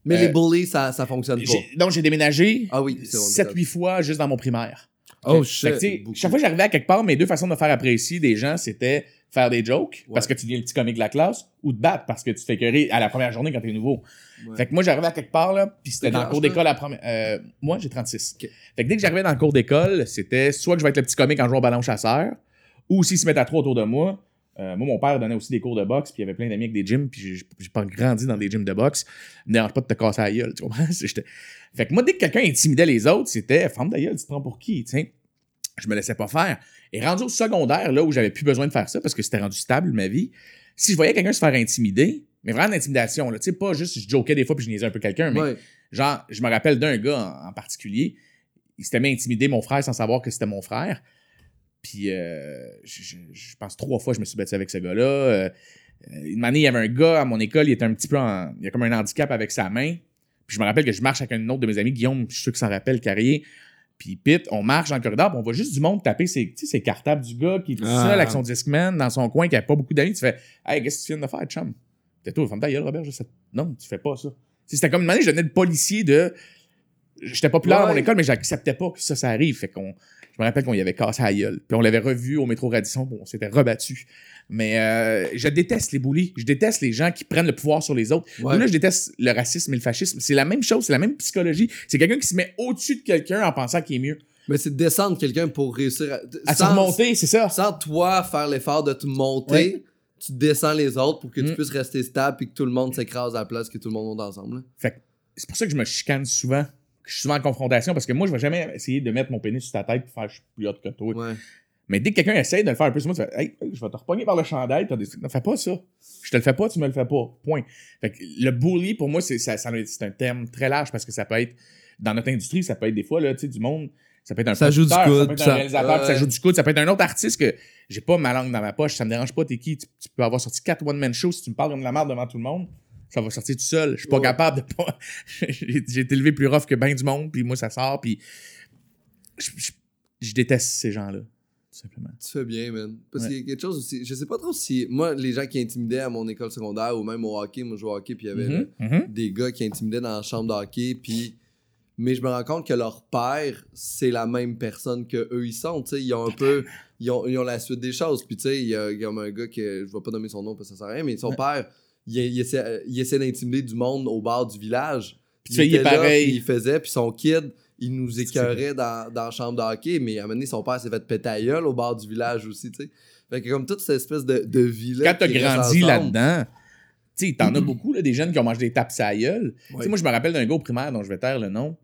Mais
Euh,
les bullies, ça, ça fonctionne pas.
Donc, j'ai déménagé
Ah oui, c'est bon.
7-8 fois juste dans mon primaire.
Oh
Fait
shit.
que, tu sais,
beaucoup.
chaque fois que j'arrivais à quelque part, mes deux façons de me faire apprécier des gens, c'était faire des jokes
Ouais.
parce que tu deviens le petit comique de la classe ou de battre parce que tu te fais écœurer à la première journée quand t'es nouveau.
Ouais.
Fait que moi, j'arrivais à quelque part, là, puis c'était dans le cours d'école à la première. euh, moi, j'ai 36.
Ok.
Fait que dès que j'arrivais dans le cours d'école, c'était soit que je vais être le petit comique en jouant au ballon chasseur, ou s'ils se mettent à trois autour de moi. Euh, moi, mon père donnait aussi des cours de boxe, puis il y avait plein d'amis avec des gyms, puis j'ai- pas grandi dans des gyms de boxe. Me dérange pas de te casser la gueule, tu comprends? Fait que moi, dès que quelqu'un intimidait les autres, c'était « Femme ta gueule, tu te prends pour qui? » tu sais? Je me laissais pas faire. Et rendu au secondaire, là où j'avais plus besoin de faire ça, parce que c'était rendu stable, ma vie, si je voyais quelqu'un se faire intimider, mais vraiment d'intimidation, tu sais, pas juste je jokais des fois puis je niaisais un peu quelqu'un, mais
Ouais.
genre, je me rappelle d'un gars en, en particulier, il s'était mis à intimider mon frère sans savoir que c'était mon frère. Puis, euh, je, pense trois fois je me suis battu avec ce gars-là. Euh, une année, il y avait un gars à mon école, il était un petit peu en, il a comme un handicap avec sa main. Puis je me rappelle que je marche avec un autre de mes amis, Guillaume, je suis sûr que s'en rappelle, Carrier. Puis Pete, on marche dans le corridor, puis on voit juste du monde taper ses, ses cartables du gars qui est tout
Ah.
seul avec son Discman dans son coin, qui a pas beaucoup d'amis. Tu fais, hey, qu'est-ce que tu viens de faire, chum? T'es toi, femme ta gueule, Robert, je sais. Non, tu fais pas ça. C'était comme une année, je devenais le policier de. J'étais populaire à mon
Ouais.
école, mais j'acceptais pas que ça, ça arrive. Fait qu'on. Je me rappelle qu'on y avait cassé gueule. Puis on l'avait revu au métro Radisson, bon, on s'était rebattu. Mais euh, je déteste les bullies. Je déteste les gens qui prennent le pouvoir sur les autres.
Ouais.
Là, je déteste le racisme et le fascisme. C'est la même chose, c'est la même psychologie. C'est quelqu'un qui se met au-dessus de quelqu'un en pensant qu'il est mieux.
Mais c'est de descendre quelqu'un pour réussir à.
À
sans-
remonter, c'est ça.
Sans toi faire l'effort de te monter,
Ouais.
tu descends les autres pour que tu
Mm.
puisses rester stable et que tout le monde s'écrase à la place, que tout le monde monte ensemble.
Fait que c'est pour ça que je me chicane souvent. Je suis souvent en confrontation parce que moi, je vais jamais essayer de mettre mon pénis sur ta tête pour faire je suis plus hot que toi.
Ouais.
Mais dès que quelqu'un essaye de le faire un peu sur moi, tu fais Hey, je vais te repogner par le chandail, t'as des... Non, fais pas ça. Je te le fais pas, tu me le fais pas. Point. Fait que le bully, pour moi, c'est ça, ça- c'est un terme très large parce que ça peut être, dans notre industrie, ça peut être des fois, là, tu sais, du monde, ça peut être un
Ça joue du
producteur,
coude,
ça peut être un réalisateur, puis ça
Ouais.
joue du coude, ça peut être un autre artiste que j'ai pas ma langue dans ma poche, ça me dérange pas, t'es qui, tu, tu peux avoir sorti quatre one-man shows, si tu me parles comme de la merde devant tout le monde, ça va sortir tout seul. Je suis pas
Ouais.
capable de pas. j'ai été élevé plus rough que ben du monde, puis moi, ça sort, puis je, je- je déteste ces gens-là, tout simplement.
Tu fais bien, man. Parce
Ouais.
qu'il y a quelque chose aussi. Je sais pas trop si. Moi, les gens qui intimidaient à mon école secondaire ou même au hockey, moi je jouais au hockey, puis il y avait
Mhm, mhm.
des gars qui intimidaient dans la chambre de hockey, puis. Mais je me rends compte que leur père, c'est la même personne que eux ils sont. Tu sais, ils ont un peu. Ils ont, ils ont la suite des choses. Puis tu sais, il y a un gars que. Je vais pas nommer son nom parce que ça sert à rien, mais son
Ouais.
père, il, il essaie, il essaie d'intimider du monde au bar du village.
Puis il est
était là,
pareil.
puis il faisait, puis son kid, il nous écœurait dans, dans la chambre de hockey, mais à un moment donné, son père s'est fait péter au bar du village aussi, tu sais. Fait que comme toute cette espèce de, de vie-là.
quand t'as grandi là-dedans, tu sais, t'en as beaucoup, là, des jeunes qui ont mangé des tapes à la gueule. Tu sais,
Ouais.
moi, je me rappelle d'un gars au primaire dont je vais taire le nom.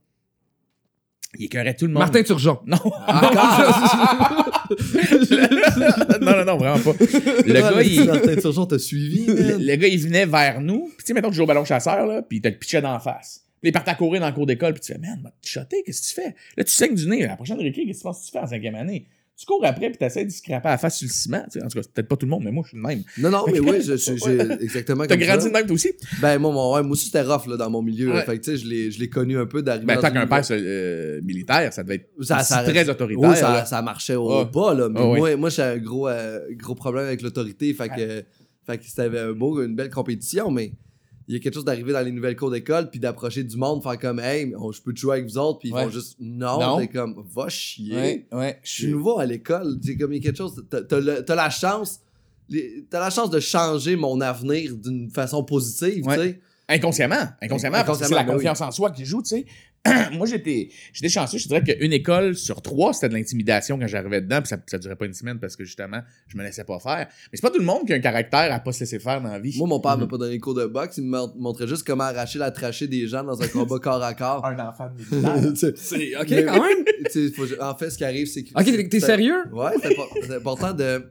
Il écœurait tout le monde.
Martin Turgeon.
Non.
Encore!
non, non, non, vraiment pas. Le gars, il,
Martin Turgeon t'a suivi,
le, le gars, il venait vers nous. Puis, tu sais, mettons, tu joues au ballon chasseur, là, puis il te le pitchait d'en face. Puis, il partait à courir dans le cours d'école, puis tu fais, man, te shotter, qu'est-ce que tu fais? Là, tu saignes du nez. La prochaine récré, qu'est-ce que tu penses que tu fais en cinquième année? Tu cours après, puis tu essaies de scraper la face sur le ciment. En tout cas, peut-être pas tout le monde, mais moi, je suis le même.
Non, non, mais oui, j'ai exactement
T'as grandi de même, toi aussi?
Ben, moi, mon- ouais, moi aussi, c'était rough, là, dans mon milieu.
Ouais.
Fait que, tu sais, je l'ai connu un peu d'arriver
Ben, tant qu'un père euh, militaire, ça devait être
Ça-
très autoritaire.
Oui, ça, marchait au
Ah.
bas, là. Mais
Ah
moi j'ai un gros, euh, gros problème avec l'autorité. Fait que, fait que c'était un beau, une belle compétition, mais il y a quelque chose d'arriver dans les nouvelles cours d'école puis d'approcher du monde, faire comme, hey, on- je peux te jouer avec vous autres, puis ils
Ouais.
font juste, non,
Non.
t'es comme, va chier.
Ouais, ouais.
Je suis nouveau à l'école. C'est comme, il y a quelque chose, t'as, la chance. T'as la chance de changer mon avenir d'une façon positive,
Ouais.
tu sais.
Inconsciemment. Inconsciemment, parce que c'est
Inconsciemment,
la
ben oui.
confiance en soi qui joue, tu sais. Moi, j'étais j'étais chanceux. Je dirais qu'une école sur trois, c'était de l'intimidation quand j'arrivais dedans. Puis ça, ça durait pas une semaine parce que justement, je me laissais pas faire. Mais c'est pas tout le monde qui a un caractère à pas se laisser faire dans la vie.
Moi, mon père
Mhm.
m'a pas donné cours de boxe. Il me mon- montrait juste comment arracher la trachée des gens dans un combat corps à corps.
Un enfant de militaire.
Tu sais,
C'est- Ok,
Mais-
quand même.
faut- en fait, ce qui arrive, c'est que.
Ok, t'es- sérieux?
Ouais, c'est impor- c'est important de.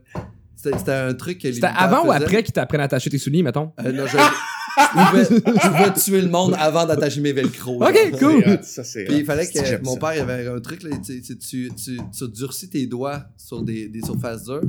C'était c'était un truc que les
C'était avant ou après qu'ils t'apprennent à attacher tes souliers, mettons?
Euh, non, je, je pouvais, je pouvais tuer le monde avant d'attacher mes velcro.
Ok,
genre.
cool.
Ça, c'est
Puis il fallait que mon père il avait un truc là, tu, tu, tu, tu, tu durcis tes doigts sur des, des surfaces dures.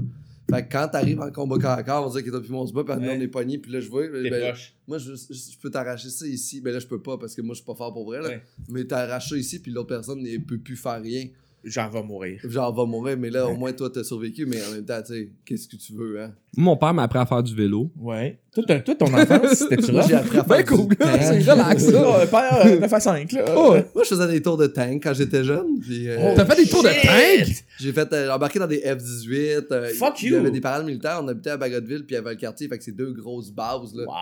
Fait que quand t'arrives en combat corps à corps, on dirait que toi puis moi on se bat, puis on est pognés, puis là je vois, ben, moi je, je, je peux t'arracher ça ici, ben là je peux pas parce que moi je suis pas fort pour vrai là.
Ouais.
Mais t'arraches ça ici puis l'autre personne ne peut plus faire rien.
J'en vais mourir.
Genre va mourir, mais là au moins toi t'as survécu, mais en même temps tu sais, qu'est-ce que tu veux hein?
Mon père m'a appris à faire du vélo.
Ouais. Toi, t'as- toi, ton enfance, c'était-tu
j'ai appris à faire
Ben cool, c'est relax, ça.
Père, euh, 9 à 5, là.
Oh,
Moi, je faisais des tours de tank quand j'étais jeune. Puis, euh,
T'as fait des tours de tank?
J'ai fait euh, embarquer dans des F-18. euh,
Fuck
Il y
you!
avait des parades militaires. On habitait à Bagotville, puis il y avait le quartier. Fait que c'est deux grosses bases. Là.
Wow.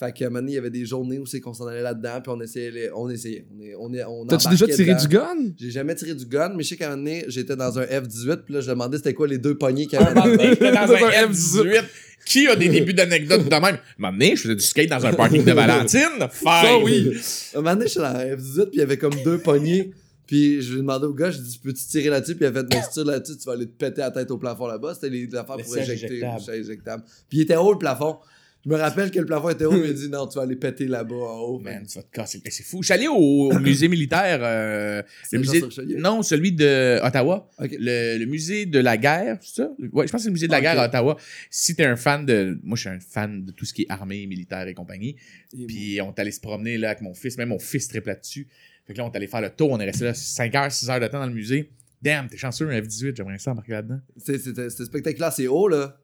Fait qu'à un moment donné, il y avait des journées où c'est qu'on s'en allait là-dedans, puis on essayait. les- On essayait. On, on, on
T'as-tu déjà tiré
dedans.
du gun?
J'ai jamais tiré du gun, mais je sais qu'à un moment donné, j'étais dans un F-18, puis là, je demandais c'était quoi les deux poignées qu'il y avait dans
un F-18. Qui a des débuts d'anecdotes de même? Donné, je faisais du skate dans un parking de Valentine. Fine.
Ça, oui.
Un moment donné, j'étais dans un F-18, puis il y avait comme deux poignées. Puis je lui ai demandé au gars, je dis, peux-tu tirer là-dessus? Puis il a fait, mais si tu tires là-dessus, tu vas aller te péter la tête au plafond là-bas. C'était les affaires pour éjecter.
injectable.
Puis il était haut le plafond. Je me rappelle que le plafond était haut, mais il dit, non, tu vas aller péter là-bas en haut.
Man, tu vas te casser le- C'est fou. Je suis allé au, au musée militaire. euh, le musée. Non, celui de Ottawa. Le, le musée de la guerre, c'est ça? Ouais, je pense que c'est le musée de la guerre à Ottawa. Si t'es un fan de. Moi, je suis un fan de tout ce qui est armée, militaire et compagnie.
Et-
Puis on est allé se promener là avec mon fils. Même mon fils triple là-dessus. Fait que là, on est allé faire le tour. On est resté là 5 heures, 6 heures de temps dans le musée. Damn, t'es chanceux, un F-18. J'aimerais ça embarquer là-dedans.
C'était spectaculaire, c'est haut, là.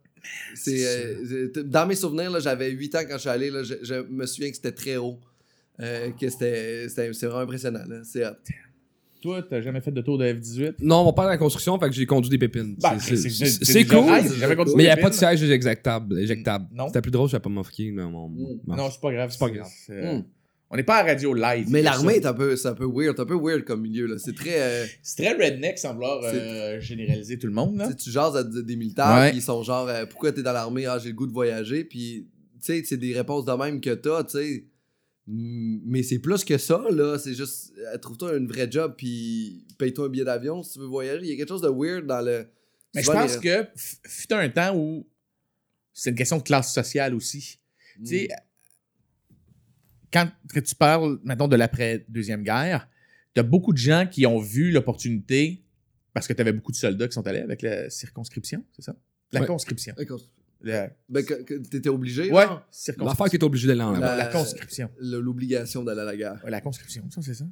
C'est, euh, dans mes souvenirs, là, j'avais 8 ans quand je suis allé. Là, je, je me souviens que c'était très haut. Euh, que c'était c'était- c'est vraiment impressionnant. Là. C'est hot.
Toi, t'as jamais fait de tour de F-18?
Non, mon père est dans la construction, fait que j'ai conduit des pépines.
Bah,
C'est-
c'est-
c'est
c'est-
c'est
c'est
cool.
j'avais
Mais il n'y a pas de siège éjectable. éjectable.
Non?
C'était plus drôle, je vais pas m'offrir. mais mon-
Mm.
Non, c'est pas grave.
C'est pas grave.
Mm.
On n'est pas à radio live.
Mais l'armée est un peu, c'est un peu weird. C'est un peu weird comme milieu. là. C'est très. euh,
C'est très redneck sans vouloir euh, généraliser tout le monde. Là.
tu jases à des militaires,
Ouais.
ils sont genre, euh, pourquoi t'es dans l'armée? Ah, j'ai le goût de voyager. Puis, tu sais, c'est des réponses de même que t'as, tu sais. Mm, Mais c'est plus que ça, là. C'est juste, trouve-toi une vraie job, puis paye-toi un billet d'avion si tu veux voyager. Il y a quelque chose de weird dans le.
Mais je pense
les-
que fut un temps où c'est une question de classe sociale aussi.
Mm.
Tu sais, quand que tu parles, maintenant de l'après-deuxième guerre, t'as beaucoup de gens qui ont vu l'opportunité parce que t'avais beaucoup de soldats qui sont allés avec la circonscription, c'est ça? La
Ouais.
conscription. La...
Ben, que, que t'étais obligé,
Ouais.
L'affaire qui est obligé d'aller en
la
La-
conscription.
l'obligation d'aller à la guerre.
Ouais, la conscription, ça, c'est ça.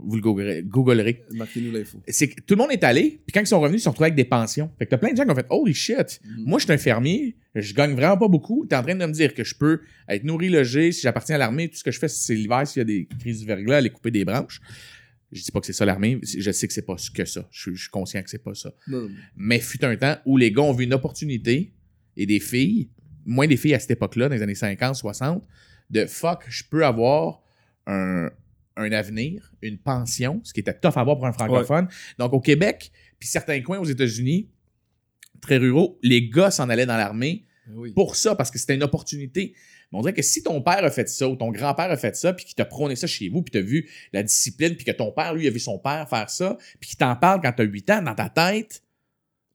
Vous le googlerez. googlerez.
Marquez-nous l'info.
C'est que tout le monde est allé, puis quand ils sont revenus, ils se sont retrouvés avec des pensions. Fait que t'as plein de gens qui ont fait Holy shit,
Mm.
moi je suis un fermier, je gagne vraiment pas beaucoup. T'es en train de me dire que je peux être nourri, logé, si j'appartiens à l'armée, tout ce que je fais, c'est l'hiver, s'il y a des crises du verglas, aller couper des branches. Je dis pas que c'est ça l'armée, je sais que c'est pas que ça. Je suis- je suis conscient que c'est pas ça. Mais fut un temps où les gars ont vu une opportunité et des filles, moins des filles à cette époque-là, dans les années 50, 60, de fuck, je peux avoir un, un avenir, une pension, ce qui était tough à avoir pour un francophone. Donc au Québec, puis certains coins aux États-Unis, très ruraux, les gars s'en allaient dans l'armée
Ben oui.
pour ça, parce que c'était une opportunité. Mais on dirait que si ton père a fait ça, ou ton grand-père a fait ça, puis qu'il t'a prôné ça chez vous, puis t'as vu la discipline, puis que ton père, lui, a vu son père faire ça, puis qu'il t'en parle quand t'as 8 ans dans ta tête,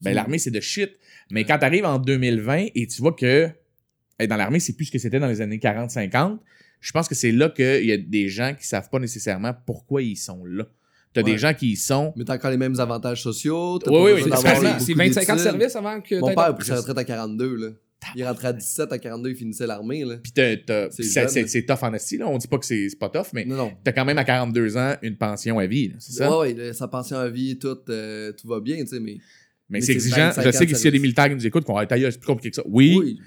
ben
Mm.
l'armée, c'est de shit. Mais quand t'arrives en 2020 et tu vois que dans l'armée, c'est plus ce que c'était dans les années 40-50, je pense que c'est là qu'il y a des gens qui savent pas nécessairement pourquoi ils sont là. T'as
Ouais.
des gens qui y sont...
Mais t'as encore les mêmes avantages sociaux.
Oui, oui, oui,
C'est 25 ans de service avant que
Mon père a pris sa retraite à 42, là. Il rentrait à 17, à 42, il finissait l'armée, là.
Puis t'as- t'as-
C'est
tough en esti, là. On dit pas que c'est c'est pas tough, mais
Non, non.
t'as quand même à 42 ans une pension à vie, là, c'est ça?
Ouais, ouais, sa pension à vie, tout, euh, tout va bien, tu sais, mais.
Mais,
Mais
c'est
c'est
exigeant.
25
Je sais que s'il y a des militaires qui nous écoutent, qu'on va tailler, c'est plus compliqué que ça. Oui,
Oui,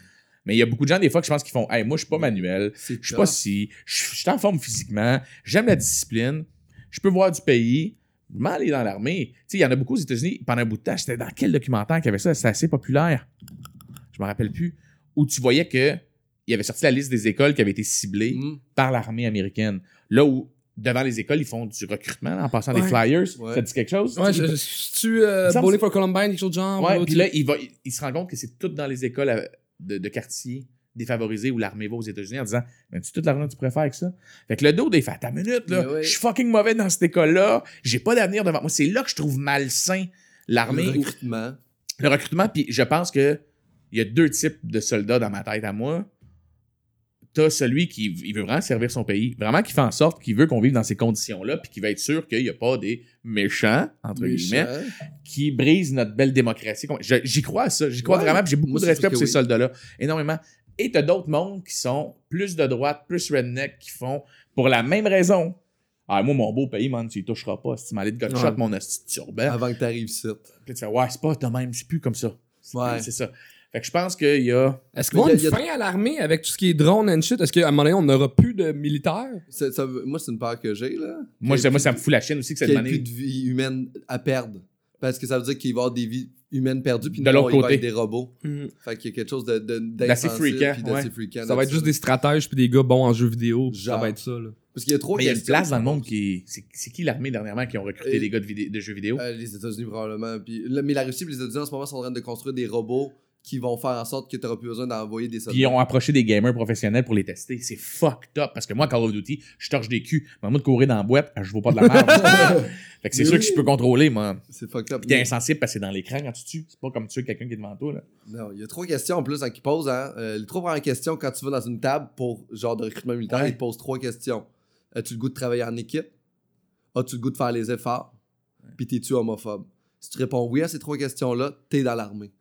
mais il y a beaucoup de gens, des fois, que je pense qu'ils font Hey, moi, je suis pas manuel, je suis pas si, je suis en forme physiquement, j'aime la discipline, je peux voir du pays, je vais aller dans l'armée. Tu sais, il y en a beaucoup aux États-Unis, pendant un bout de temps, c'était dans quel documentaire qu'il y avait ça, c'était assez populaire. Je me rappelle plus. Où tu voyais que il avait sorti la liste des écoles qui avaient été ciblées
Mm.
par l'armée américaine. Là où, devant les écoles, ils font du recrutement en passant des flyers.
Ouais.
Ça te dit quelque chose?
Ouais, je, je, tu euh, Bowling for Columbine, quelque chose de genre.
Ouais,
ou
puis
tu-
là, il, va, il, il se rend compte que c'est tout dans les écoles de, de quartier défavorisés où l'armée va aux États-Unis en disant Mais tu toute l'argent que tu préfères avec ça? Fait que le dos, il fait ta minute, là, je suis fucking mauvais dans cette école-là, j'ai pas d'avenir devant moi. C'est là que je trouve malsain l'armée,
Le recrutement.
le recrutement, puis je pense que il y a deux types de soldats dans ma tête à moi. T'as celui qui il veut vraiment servir son pays, vraiment qui fait en sorte qu'il veut qu'on vive dans ces conditions-là, puis qui va être sûr qu'il n'y a pas des méchants, entre guillemets, qui brise notre belle démocratie. J'y crois à ça. J'y crois
Ouais,
vraiment. puis J'ai beaucoup de respect pour ces
oui.
soldats-là. Énormément. Et t'as d'autres mondes qui sont plus de droite, plus redneck, qui font pour la même raison. Ah, moi, mon beau pays, man, tu y toucheras pas. Si tu m'allais de gutshot,
Ouais.
mon hostie de turban.
Avant que t'arrives ici.
Puis tu fais, ouais, c'est pas de même, c'est plus comme ça.
Ouais.
c'est ça. Fait que je pense qu'il y a.
Est-ce y
y a-
une
y a-
fin à l'armée avec tout ce qui est drone and shit? Est-ce qu'à un moment donné, on n'aura plus de militaires?
Ça moi, c'est une peur que j'ai, là.
Moi,
y
moi,
plus
ça me fout la chienne aussi que cette
qu'il y ait plus
année.
de vie humaine à perdre. Parce que ça veut dire qu'il va y avoir des vies humaines perdues, puis
De l'autre
il va
côté.
être des robots. Fait qu'il y a quelque chose de,
D'assez freakant, ouais.
Ça va être juste des stratèges puis des gars bons en jeux vidéo. Ça va être ça, là.
Parce qu'il y a trop
Mais il y a une place dans le monde qui. C'est c'est qui l'armée dernièrement qui ont recruté des gars de, vidé- de jeux vidéo?
Euh, les États-Unis, probablement. Puis, mais la Russie et les États-Unis, en ce moment, sont en train de construire des robots qui vont faire en sorte que tu n'auras plus besoin d'envoyer des soldats.
Ils ont approché des gamers professionnels pour les tester. C'est fucked up. Parce que moi, Call of Duty, je torche des culs. Mais moi, de courir dans la boîte, je vois pas de la merde. fait que c'est sûr que je peux contrôler, moi.
C'est fucked up.
Puis t'es insensible parce que c'est dans l'écran quand tu tues. C'est pas comme tuer quelqu'un qui est devant toi, là.
Non, il y a trois questions en plus hein, qui posent. Hein. Euh, les trois premières questions, quand tu vas dans une table pour genre de recrutement militaire,
Ouais.
ils te posent trois questions. As-tu le goût de travailler en équipe? As-tu le goût de faire les efforts? Puis t'es-tu homophobe? Si tu réponds oui à ces trois questions-là, t'es dans l'armée.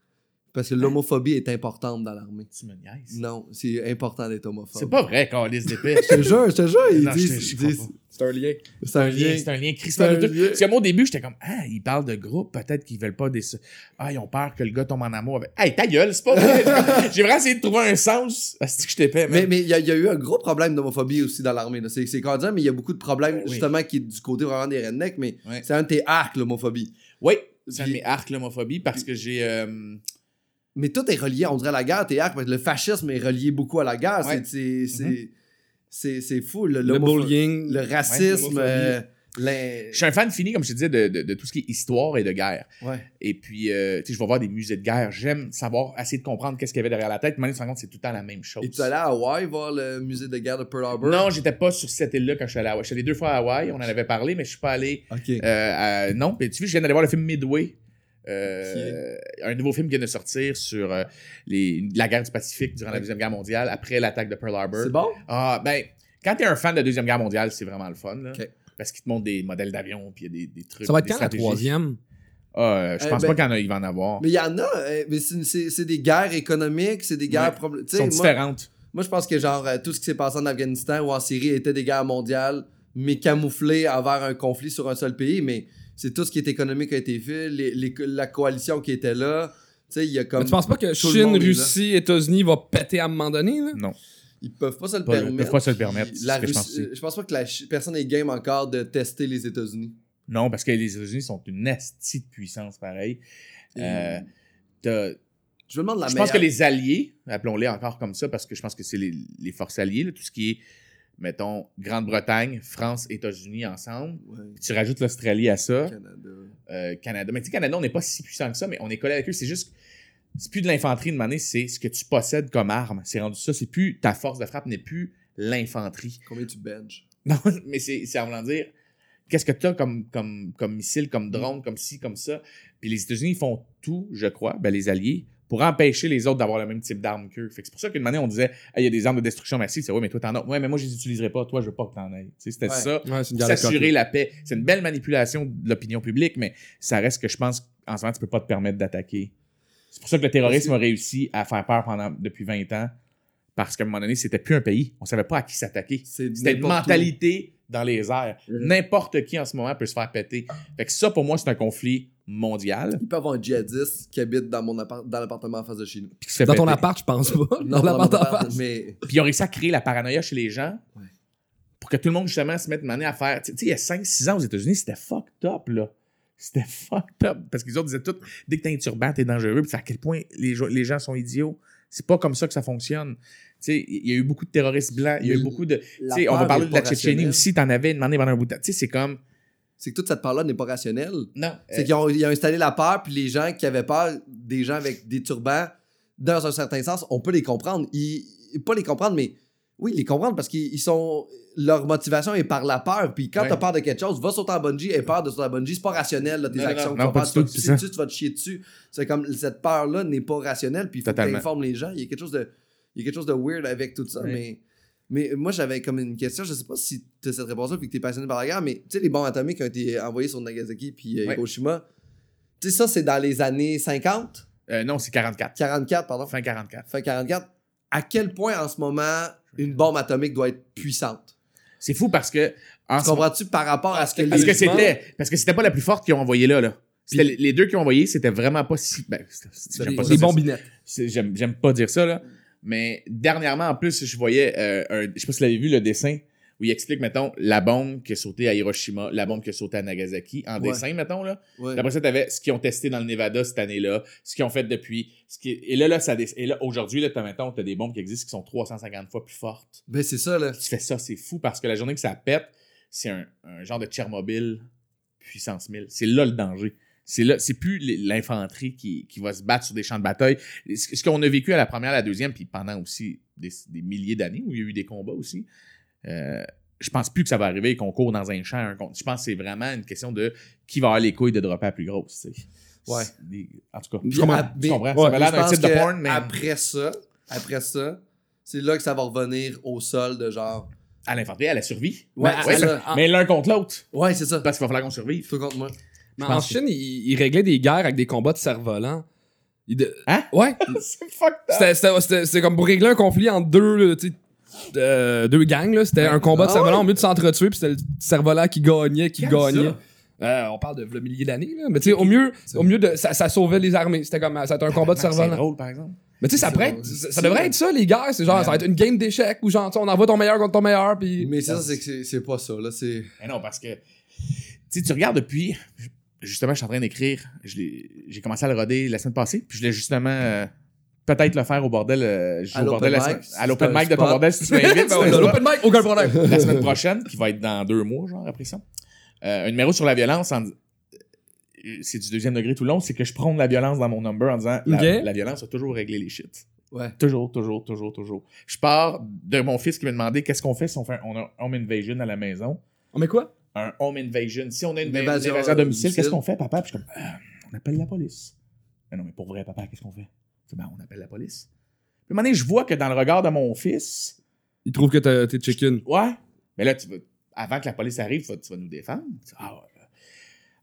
Parce que l'homophobie est importante dans l'armée.
Tu me niaises.
Non, c'est important d'être homophobe.
C'est pas vrai, Carlis d'épée.
Je te jure, je te jure, ils
Non,
disent.
je
disent-.
C'est un lien.
C'est un lien.
C'est un lien
C'est
crispant. Parce que moi, au début, j'étais comme, ah, ils parlent de groupe, peut-être qu'ils veulent pas des. Ah, ils ont peur que le gars tombe en amour avec. Hey, ta gueule, c'est pas vrai. J'ai vraiment essayé de trouver un sens à ce que je t'ai fait,
Mais mais il y, y a eu un gros problème d'homophobie aussi dans l'armée. C'est cordial, mais il y a beaucoup de problèmes
Oui.
justement qui est du côté vraiment des rednecks, mais
Ouais.
c'est un de tes arcs, l'homophobie.
Oui, c'est un de mes arcs, l'homophobie, parce que j'ai. euh,
Mais tout est relié, on dirait, à la guerre, tes parce que le fascisme est relié beaucoup à la guerre.
Ouais.
C'est- C'est c'est- c'est- c'est fou. Le,
bullying.
le racisme. euh,
Je suis un fan fini, comme je te disais, de, de, de tout ce qui est histoire et de guerre.
Ouais.
Et puis, euh, tu sais, je vais voir des musées de guerre. J'aime savoir, essayer de comprendre qu'est-ce qu'il y avait derrière la tête. Mais que c'est tout le temps la même chose.
Et tu allé à Hawaï voir le musée de guerre de Pearl Harbor?
Non, j'étais pas sur cette île-là quand je suis allé à Hawaï. Je suis allé deux fois à Hawaï, on en avait parlé, mais je suis pas allé.
Ok.
Euh, à- non, puis tu vois, je viens d'aller voir le film Midway. Euh, Un nouveau film qui vient de sortir sur euh, les, la guerre du Pacifique durant la Deuxième Guerre mondiale, après l'attaque de Pearl Harbor.
C'est bon?
Ah, ben, quand t'es un fan de la Deuxième Guerre mondiale, c'est vraiment le fun. Là. Parce qu'il te montre des modèles d'avions, puis il y a des, des trucs.
Ça va être
des
quand la troisième?
Ah, euh, je
Eh
pense
ben-
pas qu'il y en a, il va en avoir.
Mais il y en a, euh, mais c'est des guerres économiques, c'est des guerres
Ouais. sont
moi-
différentes.
Moi, je pense que genre euh, tout ce qui s'est passé en Afghanistan ou en Syrie était des guerres mondiales, mais camouflées envers un conflit sur un seul pays. Mais c'est tout ce qui est économique a été fait, les- les- la coalition qui était là. Tu sais, il y a comme.
Mais tu penses pas que Chine,
est.
Russie, États-Unis va péter à un moment donné, là?
Non.
Ils peuvent pas se le
Pas- ils
permettre.
peuvent pas se le permettre,
La
je pense
Russie-
aussi.
je pense pas que la personne n'est game encore de tester les États-Unis.
Non, parce que les États-Unis sont une esti de puissance pareil. Euh,
Je me demande la
je
meilleure.
pense que les alliés, appelons-les encore comme ça, parce que je pense que c'est les, les forces alliées, là, tout ce qui est, mettons, Grande-Bretagne, France, États-Unis ensemble.
Ouais,
Puis tu rajoutes l'Australie à ça,
Canada.
euh, Canada. Mais tu sais, Canada, on n'est pas si puissant que ça, mais on est collé avec eux. C'est juste. C'est plus de l'infanterie de manière, c'est ce que tu possèdes comme arme. C'est rendu ça. C'est plus ta force de frappe n'est plus l'infanterie.
Combien tu benches?
Non, mais c'est c'est en voulant dire qu'est-ce que tu as comme, comme, comme missile, comme drone, comme ci, comme ça? Puis les États-Unis font tout, je crois, ben, les alliés, pour empêcher les autres d'avoir le même type d'arme qu'eux. Fait que c'est pour ça qu'une manière, on disait, Hey, il y a des armes de destruction massive. C'est ouais, mais toi, t'en as. Ouais, mais moi, je les utiliserai pas. Toi, je veux pas que t'en aies. C'était
Ouais.
ça.
Ouais,
S'assurer la paix. C'est une belle manipulation de l'opinion publique, mais ça reste que je pense qu'en ce moment, tu peux pas te permettre d'attaquer. C'est pour ça que le terrorisme a réussi à faire peur pendant, depuis 20 ans. Parce qu'à un moment donné, c'était plus un pays. On savait pas à qui s'attaquer.
C'est
C'était une
où.
mentalité dans les airs.
Mhm.
N'importe qui en ce moment peut se faire péter. Fait que ça, pour moi, c'est un conflit mondial.
Il peut y avoir un djihadiste qui habite dans mon appart- dans l'appartement en face de chez nous.
Puis qui se fait
Dans ton
péter.
appart, je pense pas.
Non,
Dans l'appart en face.
Mais
Puis ils ont réussi à créer la paranoïa chez les gens.
Ouais.
Pour que tout le monde, justement, se mette une manière à faire. Tu sais, il y a 5-6 ans aux États-Unis, c'était fucked up, là. C'était fucked up. Parce qu'ils autres disaient tout, dès que t'as un turban, t'es dangereux. Puis à quel point les, les gens sont idiots. C'est pas comme ça que ça fonctionne. Tu sais, il y a eu beaucoup de terroristes blancs. Il y a eu beaucoup de. On va parler de la Tchétchénie aussi. T'en avais demandé pendant un bout de temps. Tu sais, c'est comme.
C'est que toute cette part-là n'est pas rationnelle.
Non.
C'est
euh,
qu'ils ont, ils ont installé la peur, puis les gens qui avaient peur, des gens avec des turbans, dans un certain sens, on peut les comprendre. Ils, pas les comprendre, mais oui, les comprendre parce qu'ils ils sont. Leur motivation est par la peur. Puis quand
Ouais.
t'as peur de quelque chose, va sauter en bungee, aie peur de sauter en bungee. C'est pas rationnel, là, tes
Non,
actions.
non,
tu
non,
vas Tu te
c'est
pisser
ça.
dessus, tu vas te chier dessus. C'est comme cette peur-là n'est pas rationnelle. Puis il faut que t'informes les gens. Il y a quelque chose de. Il y a quelque chose de weird avec tout ça.
Ouais.
Mais. Mais moi, j'avais comme une question, je sais pas si tu as cette réponse-là puis que tu es passionné par la guerre, mais tu sais, les bombes atomiques qui ont été envoyées sur Nagasaki puis euh. Hiroshima, tu sais, ça, c'est dans les années 50,
euh, non, c'est 44.
44, pardon,
Fin 44.
fin 44. À quel point, en ce moment, une bombe atomique doit être puissante?
C'est fou parce que. En
Tu comprends-tu par rapport à ce que
Parce
les
que c'était parce que c'était pas la plus forte qu'ils ont envoyée là, là. C'était les- deux qui ont envoyé, c'était vraiment pas si. Ben, j'aime pas
bombinettes.
J'aime pas dire ça, là. Mais dernièrement, en plus, je voyais euh, un. Je sais pas si vous l'avez vu, le dessin, où il explique, mettons, la bombe qui a sauté à Hiroshima, la bombe qui a sauté à Nagasaki, en
Ouais.
dessin, mettons, là.
Ouais.
Après ça, t'avais ce qu'ils ont testé dans le Nevada cette année-là, ce qu'ils ont fait depuis. Ce qui... Et là, là, ça Et là, aujourd'hui, là, t'as, mettons, t'as des bombes qui existent qui sont 350 fois plus fortes.
Ben, c'est ça, là.
Tu fais ça, c'est fou parce que la journée que ça pète, c'est un, un genre de Tchernobyl puissance 1000. C'est là le danger. C'est là, c'est plus l'infanterie qui, qui va se battre sur des champs de bataille. Ce qu'on a vécu à la première, à la deuxième, puis pendant aussi des, des milliers d'années où il y a eu des combats aussi. Euh, je pense plus que ça va arriver qu'on court dans un champ. un contre- Je pense que c'est vraiment une question de qui va avoir les couilles de dropper la plus grosse. tu sais.
Ouais.
Des- En tout cas, je comprends.
à-
je comprends.
ouais,
ça de
que
porn, mais
Après ça, après ça, c'est là que ça va revenir au sol de genre.
à l'infanterie, à la survie.
Ouais,
Mais- ouais, mais l'un contre l'autre.
Ouais, c'est ça.
Parce qu'il va falloir qu'on survive.
Toi contre moi.
Mais en Chine, ils, ils réglaient des guerres avec des combats de cerfs-volants. De-
Hein?
Ouais.
c'est fucked up.
C'était- C'était c'était- c'était comme pour régler un conflit entre deux, là, tu sais, euh, deux gangs. là. C'était un combat de
Ah
cerfs-volants au mieux de s'entretuer, puis c'était le cerf-volant qui gagnait, qui gagnait. Euh, on parle de v'là milliers d'années, là. Mais tu sais, au mieux, au mieux de, ça, ça sauvait les armées. C'était comme, ça a un combat de
C'est
cerfs-volants.
drôle, par exemple.
Mais tu sais, ça,
C'est
être- ça, ça
C'est
devrait
vrai.
être ça, les guerres. C'est genre,
Ouais.
ça va être une game d'échecs où genre, on envoie ton meilleur contre ton meilleur, puis.
Mais ça, c'est que c'est- c'est pas ça, là. C'est.
Mais non, parce que tu sais, tu regardes depuis. Justement, je suis en train d'écrire. l'ai- J'ai commencé à le roder la semaine passée. Puis je voulais justement euh, peut-être le faire au bordel. euh, je joue au bordel la semaine- à l'open mic de ton bordel si tu m'invites.
Ben, l'open mic, aucun problème.
la semaine prochaine, qui va être dans deux mois, genre, après ça. Euh, un numéro sur la violence. en- C'est du deuxième degré tout le long. C'est que je prône la violence dans mon number en disant la, violence a toujours réglé les shit.
Ouais.
Toujours, toujours, toujours, toujours. Je pars de mon fils qui m'a demandé qu'est-ce qu'on fait si on fait un, on a home invasion à la maison.
On met quoi?
Un home invasion. Si on a une,
Une
une
invasion à
domicile, qu'est-ce qu'on fait, papa? Puis je suis comme, Ah, on appelle la police. Mais non, mais pour vrai, papa, qu'est-ce qu'on fait? Ben, on appelle la police. Puis à un moment donné, je vois que dans le regard de mon fils,
Il trouve que t'as- t'es chicken.
ouais, mais là, tu vas, avant que la police arrive, tu vas, tu vas nous défendre. Ah, ouais.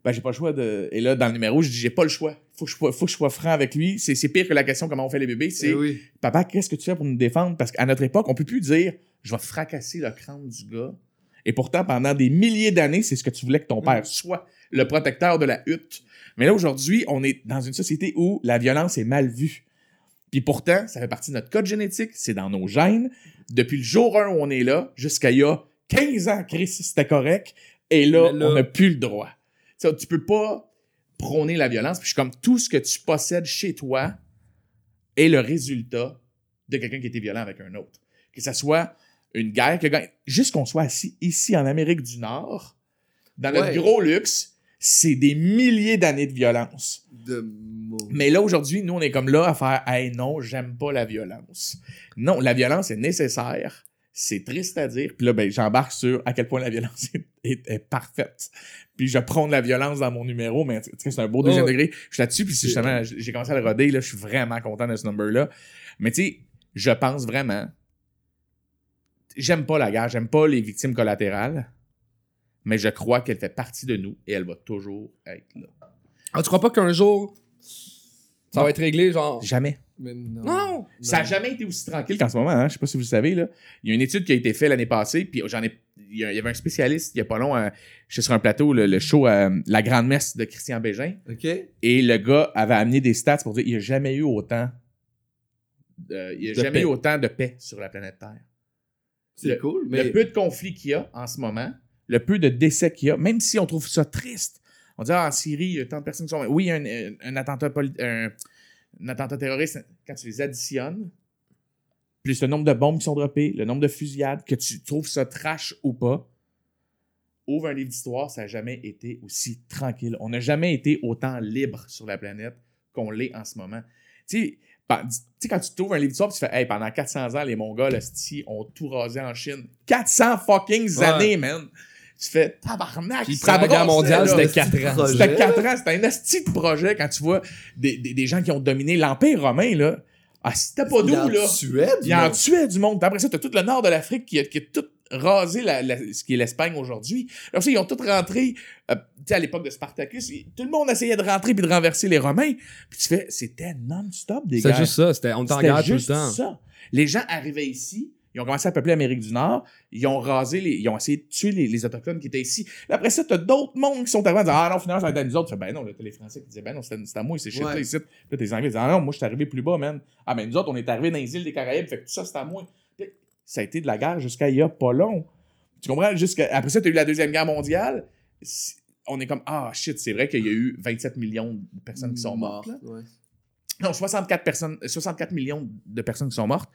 Ben, j'ai pas le choix de. Et là, dans le numéro, je dis, j'ai pas le choix. Faut que je, faut que je sois franc avec lui. C'est c'est pire que la question comment on fait les bébés. C'est
Eh oui.
Papa, qu'est-ce que tu fais pour nous défendre? Parce qu'à notre époque, on peut plus dire je vais fracasser le crâne du gars. Et pourtant, pendant des milliers d'années, c'est ce que tu voulais que ton père soit, le protecteur de la hutte. Mais là, aujourd'hui, on est dans une société où la violence est mal vue. Puis pourtant, ça fait partie de notre code génétique, c'est dans nos gènes. Depuis le jour 1 où on est là, jusqu'à il y a 15 ans, Chris, c'était correct. Et là, on n'a plus le droit. Tu tu peux pas prôner la violence. Puis je suis comme tout ce que tu possèdes chez toi est le résultat de quelqu'un qui était violent avec un autre. Que ce soit une guerre, que juste qu'on soit assis ici en Amérique du Nord, dans notre
Ouais.
gros luxe, c'est des milliers d'années de violence.
De.
Mais là, aujourd'hui, nous, on est comme là à faire Hey, non, j'aime pas la violence. Non, la violence est nécessaire. C'est triste à dire. Puis là, ben, j'embarque sur à quel point la violence est, est- est parfaite. Puis je prône la violence dans mon numéro, mais c'est un beau deuxième degré. Je suis là-dessus, puis justement, j'ai commencé à le roder, là, je suis vraiment content de ce number-là. Mais tu sais, je pense vraiment. J'aime pas la guerre, j'aime pas les victimes collatérales, mais je crois qu'elle fait partie de nous et elle va toujours être là.
Ah, tu crois pas qu'un jour, ça
Non.
va être réglé, genre?
Jamais.
Mais non.
Non!
Ça n'a jamais été aussi tranquille qu'en ce moment. Hein? Je sais pas si vous le savez. Là. Il y a une étude qui a été faite l'année passée, puis j'en ai. Il y, avait un spécialiste il y a pas long, euh, j'étais sur un plateau, le, le show euh, La Grande Messe de Christian Bégin,
OK?
et le gars avait amené des stats pour dire qu'il n'y a jamais eu autant. de- il n'y a
De
jamais
paix.
eu autant de paix sur la planète Terre.
C'est
Le-
cool, mais.
Le peu de conflits qu'il y a en ce moment, le peu de décès qu'il y a, même si on trouve ça triste. On dit, ah, en Syrie, il y a tant de personnes qui sont. Oui, un, un- un attentat, un, un attentat terroriste, quand tu les additionnes, plus le nombre de bombes qui sont droppées, le nombre de fusillades, que tu trouves ça trash ou pas, ouvre un livre d'histoire, ça n'a jamais été aussi tranquille. On n'a jamais été autant libre sur la planète qu'on l'est en ce moment. Tu sais, pa- tu sais, quand tu trouves un livre d'histoire, tu fais, hey, pendant 400 ans, les Mongols, ont tout rasé en Chine. 400 fucking
Ouais.
années, man! Tu fais tabarnak!
Puis
ça
la guerre mondiale, c'était 4 ans.
C'était 4 ans, c'était un esti de projet quand tu vois des, des, des gens qui ont dominé l'Empire romain, là. Ah, c'était pas
Il
doux,
en
là.
tuait du
Il en tuait du monde. Après ça, t'as tout le nord de l'Afrique qui a, qui a tout rasé la- la- ce qui est l'Espagne aujourd'hui. Alors ça, ils ont tout rentré, euh, tu sais, à l'époque de Spartacus, tout le monde essayait de rentrer puis de renverser les Romains. Puis tu fais, c'était non-stop des
C'est
guerres.
juste ça, c'était, on en
C'était
guerre tout le
juste
temps.
ça. Les gens arrivaient ici, Ils ont commencé à peupler l'Amérique du Nord. Ils ont rasé, les, ils ont essayé de tuer les, les Autochtones qui étaient ici. Là, après ça, t'as d'autres mondes qui sont arrivés à dire Ah non, finalement, ça va être à nous autres. Tu fais, ben non, là, t'as les Français qui disaient Ben non, c'est à, c'est moi, c'est shit
Ouais.
là ici. Puis Là, t'es les Anglais qui disent Ah non, moi, je suis arrivé plus bas, man. Ah, ben nous autres, on est arrivés dans les îles des Caraïbes, fait que tout ça, c'est à moi. Ça a été de la guerre jusqu'à il y a pas long. Tu comprends? Jusqu'à, après ça, t'as eu la Deuxième Guerre mondiale. On est comme Ah shit, c'est vrai qu'il y a eu 27 millions de personnes qui sont mortes. là.
Ouais.
Non, 64, personnes, 64 millions de personnes qui sont mortes.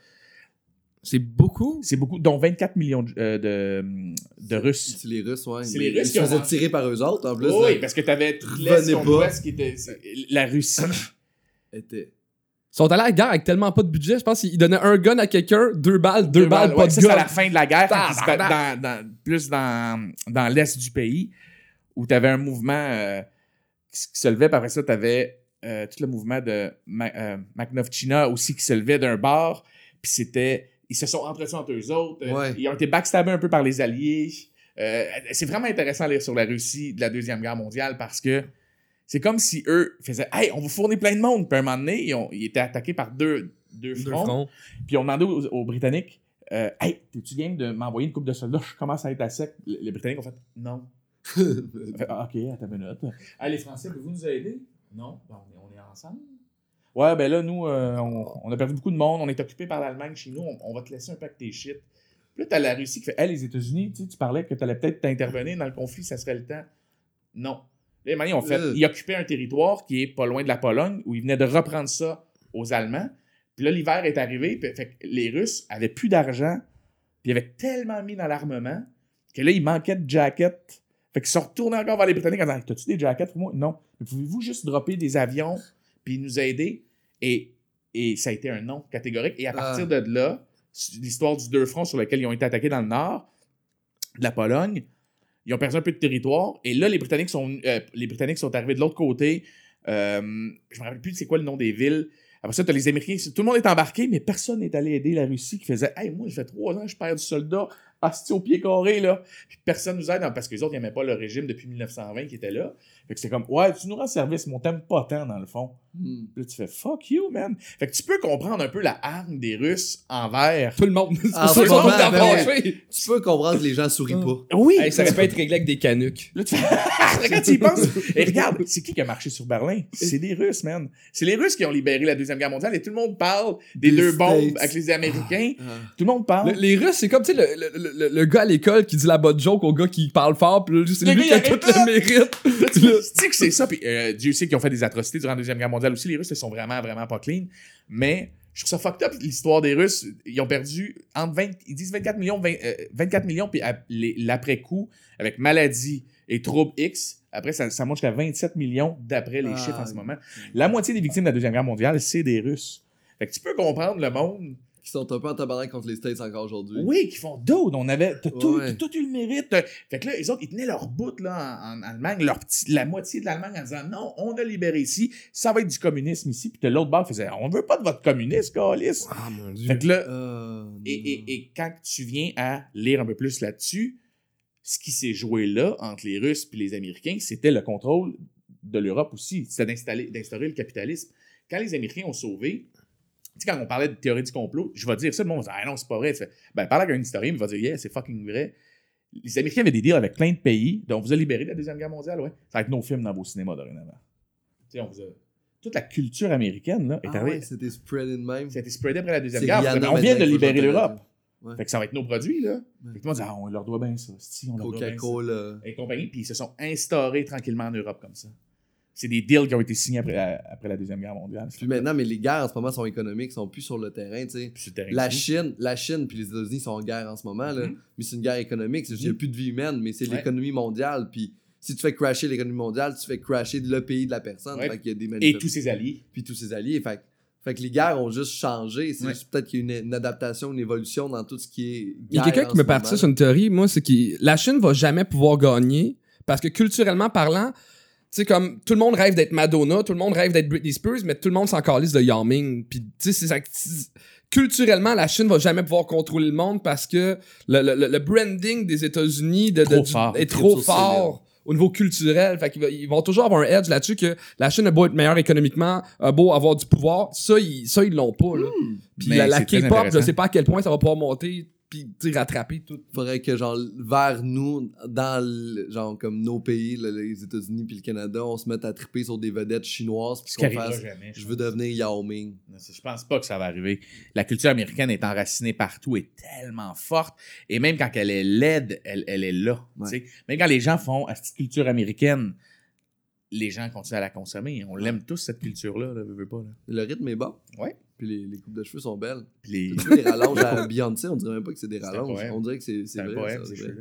C'est beaucoup?
C'est beaucoup, dont 24 millions de, euh, de, de Russes.
C'est les Russes, ouais.
C'est les Russes qui
se
ont
faisaient tirer par eux autres, en plus.
oui,
là.
parce que t'avais l'Est qui était. La Russie.
Était-
sont allés à la guerre avec tellement pas de budget. Je pense qu'ils donnaient un gun à quelqu'un, deux balles, deux, balles, pas
ouais,
de
ça, c'est
gun.
à la fin de la guerre, quand ils se
Tabarnak.
battaient dans, dans- plus dans, dans l'Est du pays, où t'avais un mouvement euh, qui, se levait, puis après ça, t'avais euh, tout le mouvement de Ma- euh, Makhnovchina aussi qui se levait d'un bord, puis c'était. Ils se sont entretenus entre eux autres.
Ouais.
Ils ont été backstabbés un peu par les Alliés. Euh, c'est vraiment intéressant à lire sur la Russie de la Deuxième Guerre mondiale parce que c'est comme si eux faisaient Hey, on vous fournit plein de monde. Puis à un moment donné, ils, ont- ils étaient attaqués par deux, deux
Deux
fronts.
fronts.
Puis on demandait aux, aux Britanniques euh, Hey, t'es-tu game de m'envoyer une coupe de soldats? Je commence à être à sec. Les Britanniques ont fait Non. Fait, Ah, ok, attends une minute. Ah, les Français, pouvez-vous nous aider? Non? Ben, on, est, on est ensemble. Ouais, ben là, nous, euh, on, on a perdu beaucoup de monde. On est occupé par l'Allemagne chez nous. On, on va te laisser un peu avec tes shit. Puis là, t'as la Russie qui fait Hey, les États-Unis, tu sais, tu parlais que t'allais peut-être t'intervenir dans le conflit, ça serait le temps. Non. Là, ils ont fait.
Euh.
Ils occupaient un territoire qui est pas loin de la Pologne, où ils venaient de reprendre ça aux Allemands. Puis là, l'hiver est arrivé, puis fait les Russes avaient plus d'argent, puis ils avaient tellement mis dans l'armement que là, il manquait de jackets. Fait qu'ils sont retournés encore vers les Britanniques en disant T'as-tu des jackets pour moi? Non. Mais pouvez-vous juste dropper des avions puis nous aider? Et, et ça a été un non catégorique. Et à partir de là, l'histoire du deux fronts sur lesquels ils ont été attaqués dans le nord de la Pologne, ils ont perdu un peu de territoire. Et là, les Britanniques sont, euh, les Britanniques sont arrivés de l'autre côté. Euh, je me rappelle plus c'est quoi le nom des villes. Après ça, tu as les Américains. Tout le monde est embarqué, mais personne n'est allé aider la Russie qui faisait Hey, moi, ça fait trois ans je perds du soldat, asti au pied carré, là. Puis personne nous aide, parce que les autres, n'aimaient pas le régime depuis 1920 qui était là. Fait que c'est comme Ouais, tu nous rends service, mais on t'aime pas tant, dans le fond. Puis là, tu fais Fuck you, man. Fait que tu peux comprendre un peu la hargne des Russes envers.
Tout le monde. Tous
ben
fâchés.
Tu peux comprendre que les gens sourient pas.
Oui,
Hey, ça aurait pas être réglé avec des canucks.
Là, tu fais... Quand tu y penses, et regarde, c'est qui qui a marché sur Berlin? C'est des Russes, man. C'est les Russes qui ont libéré la Deuxième Guerre mondiale et tout le monde parle des,
Des
deux
States.
bombes avec les Américains.
Ah.
Tout le monde parle.
Le- les Russes, c'est comme, tu sais, le, le, le, le gars à l'école qui dit la bonne joke au gars qui parle fort, pis là, c'est
Le
lui qui a tout le mérite.
Là, tu sais que c'est ça. Puis euh, Dieu sait qu'ils ont fait des atrocités durant la Deuxième Guerre mondiale aussi. Les Russes, ils sont vraiment, vraiment pas clean. Mais je trouve ça fucked up, l'histoire des Russes. Ils ont perdu entre 20, ils disent 24 millions, 20, euh, 24 millions, puis l'après-coup, avec maladie et troubles X, après, ça, ça monte jusqu'à 27 millions d'après les
Ah.
chiffres en ce moment. La moitié des victimes de la Deuxième Guerre mondiale, c'est des Russes. Fait que tu peux comprendre le monde
Qui sont un peu en tabarnak contre les States encore aujourd'hui.
oui, qui font d'autres. On avait t'as tout,
Ouais.
t'as tout eu le mérite. T'as- Fait que là, les autres, ils tenaient leur bout là, en, en Allemagne, leur petit, la moitié de l'Allemagne en disant non, on a libéré ici, ça va être du communisme ici. Puis de l'autre bord, ils faisaient on veut pas de votre communisme, Calis.
Ah, mon dieu.
Fait que là,
Euh,
et, et, et quand tu viens à lire un peu plus là-dessus, ce qui s'est joué là entre les Russes et les Américains, c'était le contrôle de l'Europe aussi. C'était d'installer- d'instaurer le capitalisme. Quand les Américains ont sauvé, tu sais, quand on parlait de théorie du complot, je vais dire ça, le monde va dire Ah non, c'est pas vrai. Tu fais, ben, parle avec un historien, il va dire Yeah, c'est fucking vrai. Les Américains avaient des deals avec plein de pays, dont on vous a libéré de la Deuxième Guerre mondiale, ouais. Ça va être nos films dans vos cinémas dorénavant. Tu sais, on vous a. Toute la culture américaine, là, est
Ah
arrivée.
ouais, c'était spread in même.
Été spreadé après la Deuxième Guerre.
Rihanna
on vient de libérer l'Europe.
Ouais.
Fait que ça va être nos produits, là. Fait que monde dit, ah, on leur doit bien ça. Si, on leur doit bien ça.
Coca-Cola.
Et compagnie, puis ils se sont instaurés tranquillement en Europe comme ça. C'est des deals qui ont été signés après la, après la Deuxième Guerre mondiale.
Puis maintenant, mais les guerres en ce moment sont économiques, sont plus sur le terrain.
Puis le terrain
La. Chine, la Chine puis les États-Unis sont en guerre en ce moment, là.
Mhm.
Mais c'est une guerre économique. C'est juste qu'il n'y a
Mhm.
plus de vie humaine, mais c'est
Ouais.
l'économie mondiale. Puis si tu fais crasher l'économie mondiale, tu fais crasher le pays de la personne.
Ouais.
Fait qu'il y a des
Et tous ses alliés.
Puis tous ses alliés. Fait, que- fait que les guerres ont juste changé. C'est
Ouais.
juste peut-être qu'il y a une, une adaptation, une évolution dans tout ce qui est.
Il y a quelqu'un qui me partit sur une théorie, moi, c'est que la Chine va jamais pouvoir gagner parce que culturellement parlant, tu sais, comme tout le monde rêve d'être Madonna, tout le monde rêve d'être Britney Spears, mais tout le monde s'en calisse de Yao Ming. Puis, tu sais, c'est ça. Culturellement, la Chine va jamais pouvoir contrôler le monde parce que le, le- le- le branding des États-Unis de, de-
Trop
du-
fort.
est trop fort au niveau culturel. Fait qu'ils vont toujours avoir un edge là-dessus que la Chine a beau être meilleure économiquement, a beau avoir du pouvoir. Ça, ils, ça, ils l'ont pas, là. Puis
Mais
la, la K-pop, je sais pas à quel point ça va pouvoir monter puis tu rattraper tout.
Faudrait que, genre, vers nous, dans, le- genre, comme nos pays, là, les États-Unis puis le Canada, on se mette à triper sur des vedettes chinoises puis qu'on fasse
jamais.
Je veux devenir Yao Ming.
Je pense pas que ça va arriver. La culture américaine est enracinée partout, est tellement forte. Et même quand elle est laide, elle, elle est là.
Ouais.
tu sais. Même quand les gens font à cette culture américaine, les gens continuent à la consommer. On l'aime tous, cette culture-là. Là, veux pas, là.
Le rythme est bon.
Ouais.
Puis les, les coupes de cheveux sont belles.
Les-
les rallonges à Beyoncé, on dirait même pas que c'est des rallonges. On dirait que c'est vrai.
poème,
ça,
ces
c'est.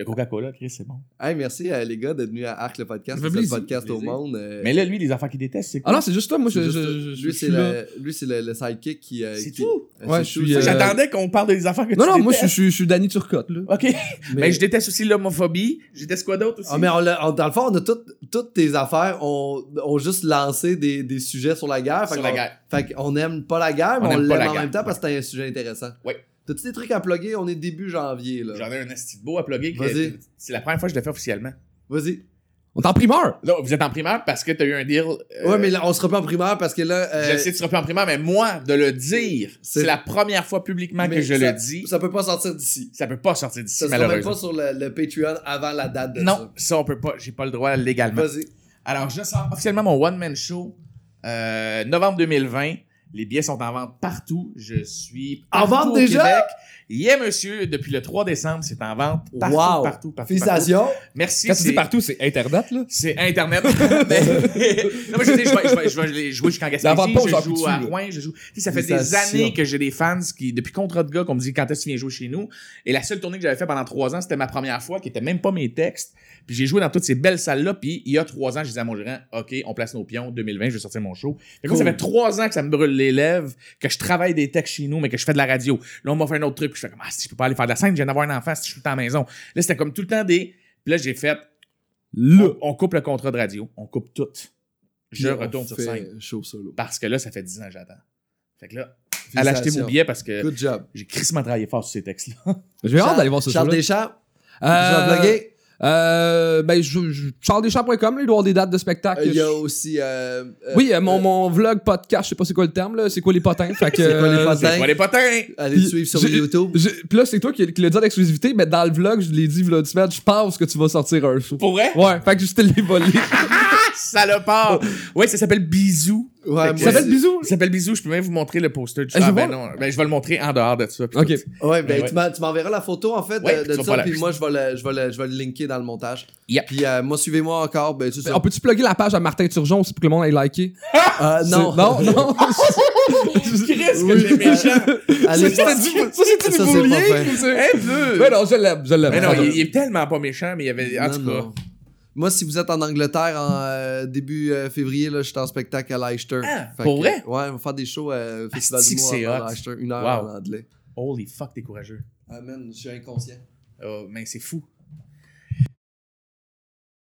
Le Coca-Cola, Chris, c'est bon.
Hey, merci euh, les gars d'être venus à Arc le podcast. Le
plaisir.
podcast au monde. euh,
Mais là, lui, les enfants qu'il déteste, c'est
Ah
quoi?
non, c'est juste toi. Moi, je,
c'est
je,
juste-
je- je
lui, c'est le, lui, c'est le, le sidekick qui. euh,
C'est
qui-
tout?
euh,
Ouais, euh,
J'attendais qu'on parle des enfants que
Non,
tu
non, moi, je, je suis Danny Turcotte, là.
OK. Mais, je déteste aussi l'homophobie. Je déteste quoi d'autre aussi?
Ah, mais on on- dans le fond, on a tout- toutes tes affaires ont, ont juste lancé des, des sujets sur la guerre. Fait
Sur la guerre.
Fait qu'on aime pas la guerre, mais
On
on,
aime pas
l'aime
la
en même temps parce que c'est un sujet intéressant.
Ouais.
T'as-tu des trucs à plugger? On est début janvier, là.
J'en ai un esti de beau à plugger.
Vas-y.
C'est la première fois que je le fais officiellement.
Vas-y.
On est en primeur.
Là, vous êtes en primaire parce que t'as eu un deal. euh,
Ouais, mais là, on sera pas en primaire parce que là. euh,
Je sais que tu seras plus en primaire, mais moi, de le dire,
C'est-
la première fois publiquement
mais
que je
ça-
le dis.
Ça peut pas sortir d'ici.
Ça peut pas sortir d'ici,
Ça sera même
malheureusement.
pas sur le, le Patreon avant la date de
Non, ça, on peut pas. J'ai pas le droit
ça.
légalement.
Vas-y.
Alors, je sors officiellement mon one-man show euh, novembre 2020. Les billets sont en vente partout. Je suis
En vente
au
déjà?
Québec. Yeah, monsieur. Depuis le 3 décembre, c'est en vente partout,
wow.
partout, partout.
Félicitations.
partout. Merci.
Quand tu dis
c'est-
partout, c'est Internet, là?
C'est Internet. mais... non, mais je veux dire, je vais, je vais, je vais les jouer jusqu'en Gaspésie. Je joue à. Rouen. Je joue... Tu sais, ça fait des
Félicitations.
années que j'ai des fans qui, depuis Contrat de gars, qu'on me dit quand est-ce que tu viens jouer chez nous? Et la seule tournée que j'avais fait pendant trois ans, c'était ma première fois, qui était même pas mes textes. Puis j'ai joué dans toutes ces belles salles-là. Puis il y a trois ans, je disais à mon gérant, OK, on place nos pions. 2020, je vais sortir mon show. Moi, ça
Cool.
fait trois ans que ça me brûle les lèvres, que je travaille des textes chez nous, mais que je fais de la radio. Là, on m'a fait un autre truc. Puis je fais comme, ah, si je peux pas aller faire de la scène, je viens d'avoir un enfant, si je suis tout le temps à la maison. Là, c'était comme tout le temps des. Puis là, j'ai fait,
Là.
on, on coupe le contrat de radio, on coupe tout. Je
Puis on
retourne sur scène.
Show solo.
Parce que là, ça fait 10 ans que j'attends. Fait que là, allez acheter vos
Félicitations.
billets parce que
Good job.
j'ai crissement travaillé fort sur ces textes-là.
J'ai hâte d'aller voir ce
Charles
show-là.
Deschamps. Je
Euh. Euh, ben, je, je, charlesdeschamps.com, là, il doit y avoir des dates de spectacle.
Il y a aussi. euh, euh,
oui, euh, mon,
euh,
mon vlog podcast, je sais pas c'est quoi le terme, là. C'est quoi les potins? Fait que,
C'est quoi les
euh,
potins?
C'est quoi les potins?
Allez
Puis,
suivre sur YouTube.
Puis là, c'est toi qui, qui l'as dit en exclusivité, mais dans le vlog, je l'ai dit, vlog semaine, je pense que tu vas sortir un show.
Pour vrai?
Ouais, fait que je te l'ai volé.
Salopard! Ouais, ça s'appelle Bisou.
Ouais,
Ça s'appelle Bisou?
Ça s'appelle Bisou, je peux même vous montrer le poster. du
Ah, je
ah,
vois.
ben non, ben je vais le montrer en dehors de ça.
Ok.
tout.
Ouais, ben
Ouais.
tu m'en- tu m'enverras la photo en fait de-
Ouais,
de,
tu vas
ça, puis moi je vais, le, je, vais le, je vais le linker dans le montage.
Yep.
Puis euh, moi suivez-moi encore, ben c'est ça.
On peut-tu plugger la page à Martin Turgeon aussi pour que le monde aille liker?
Euh, non,
Non, non.
Chris, que j'ai méchant!
Allez,
Ça, c'est du- boulier! Ouais, non, je l'aime, je l'aime.
Mais non, il, il est tellement pas méchant, mais il y avait. En
non,
tout cas.
Moi, si vous êtes en Angleterre en euh, début euh, février, là, je suis en spectacle à Leicester.
Ah,
Fait
pour
que,
vrai?
Ouais, on va faire des shows euh, Festival
Asti que
d'humour
c'est
à
hot?
Leicester, une heure
Wow.
en anglais.
Holy fuck, t'es courageux.
Ah man, je suis inconscient.
Oh, mais c'est fou.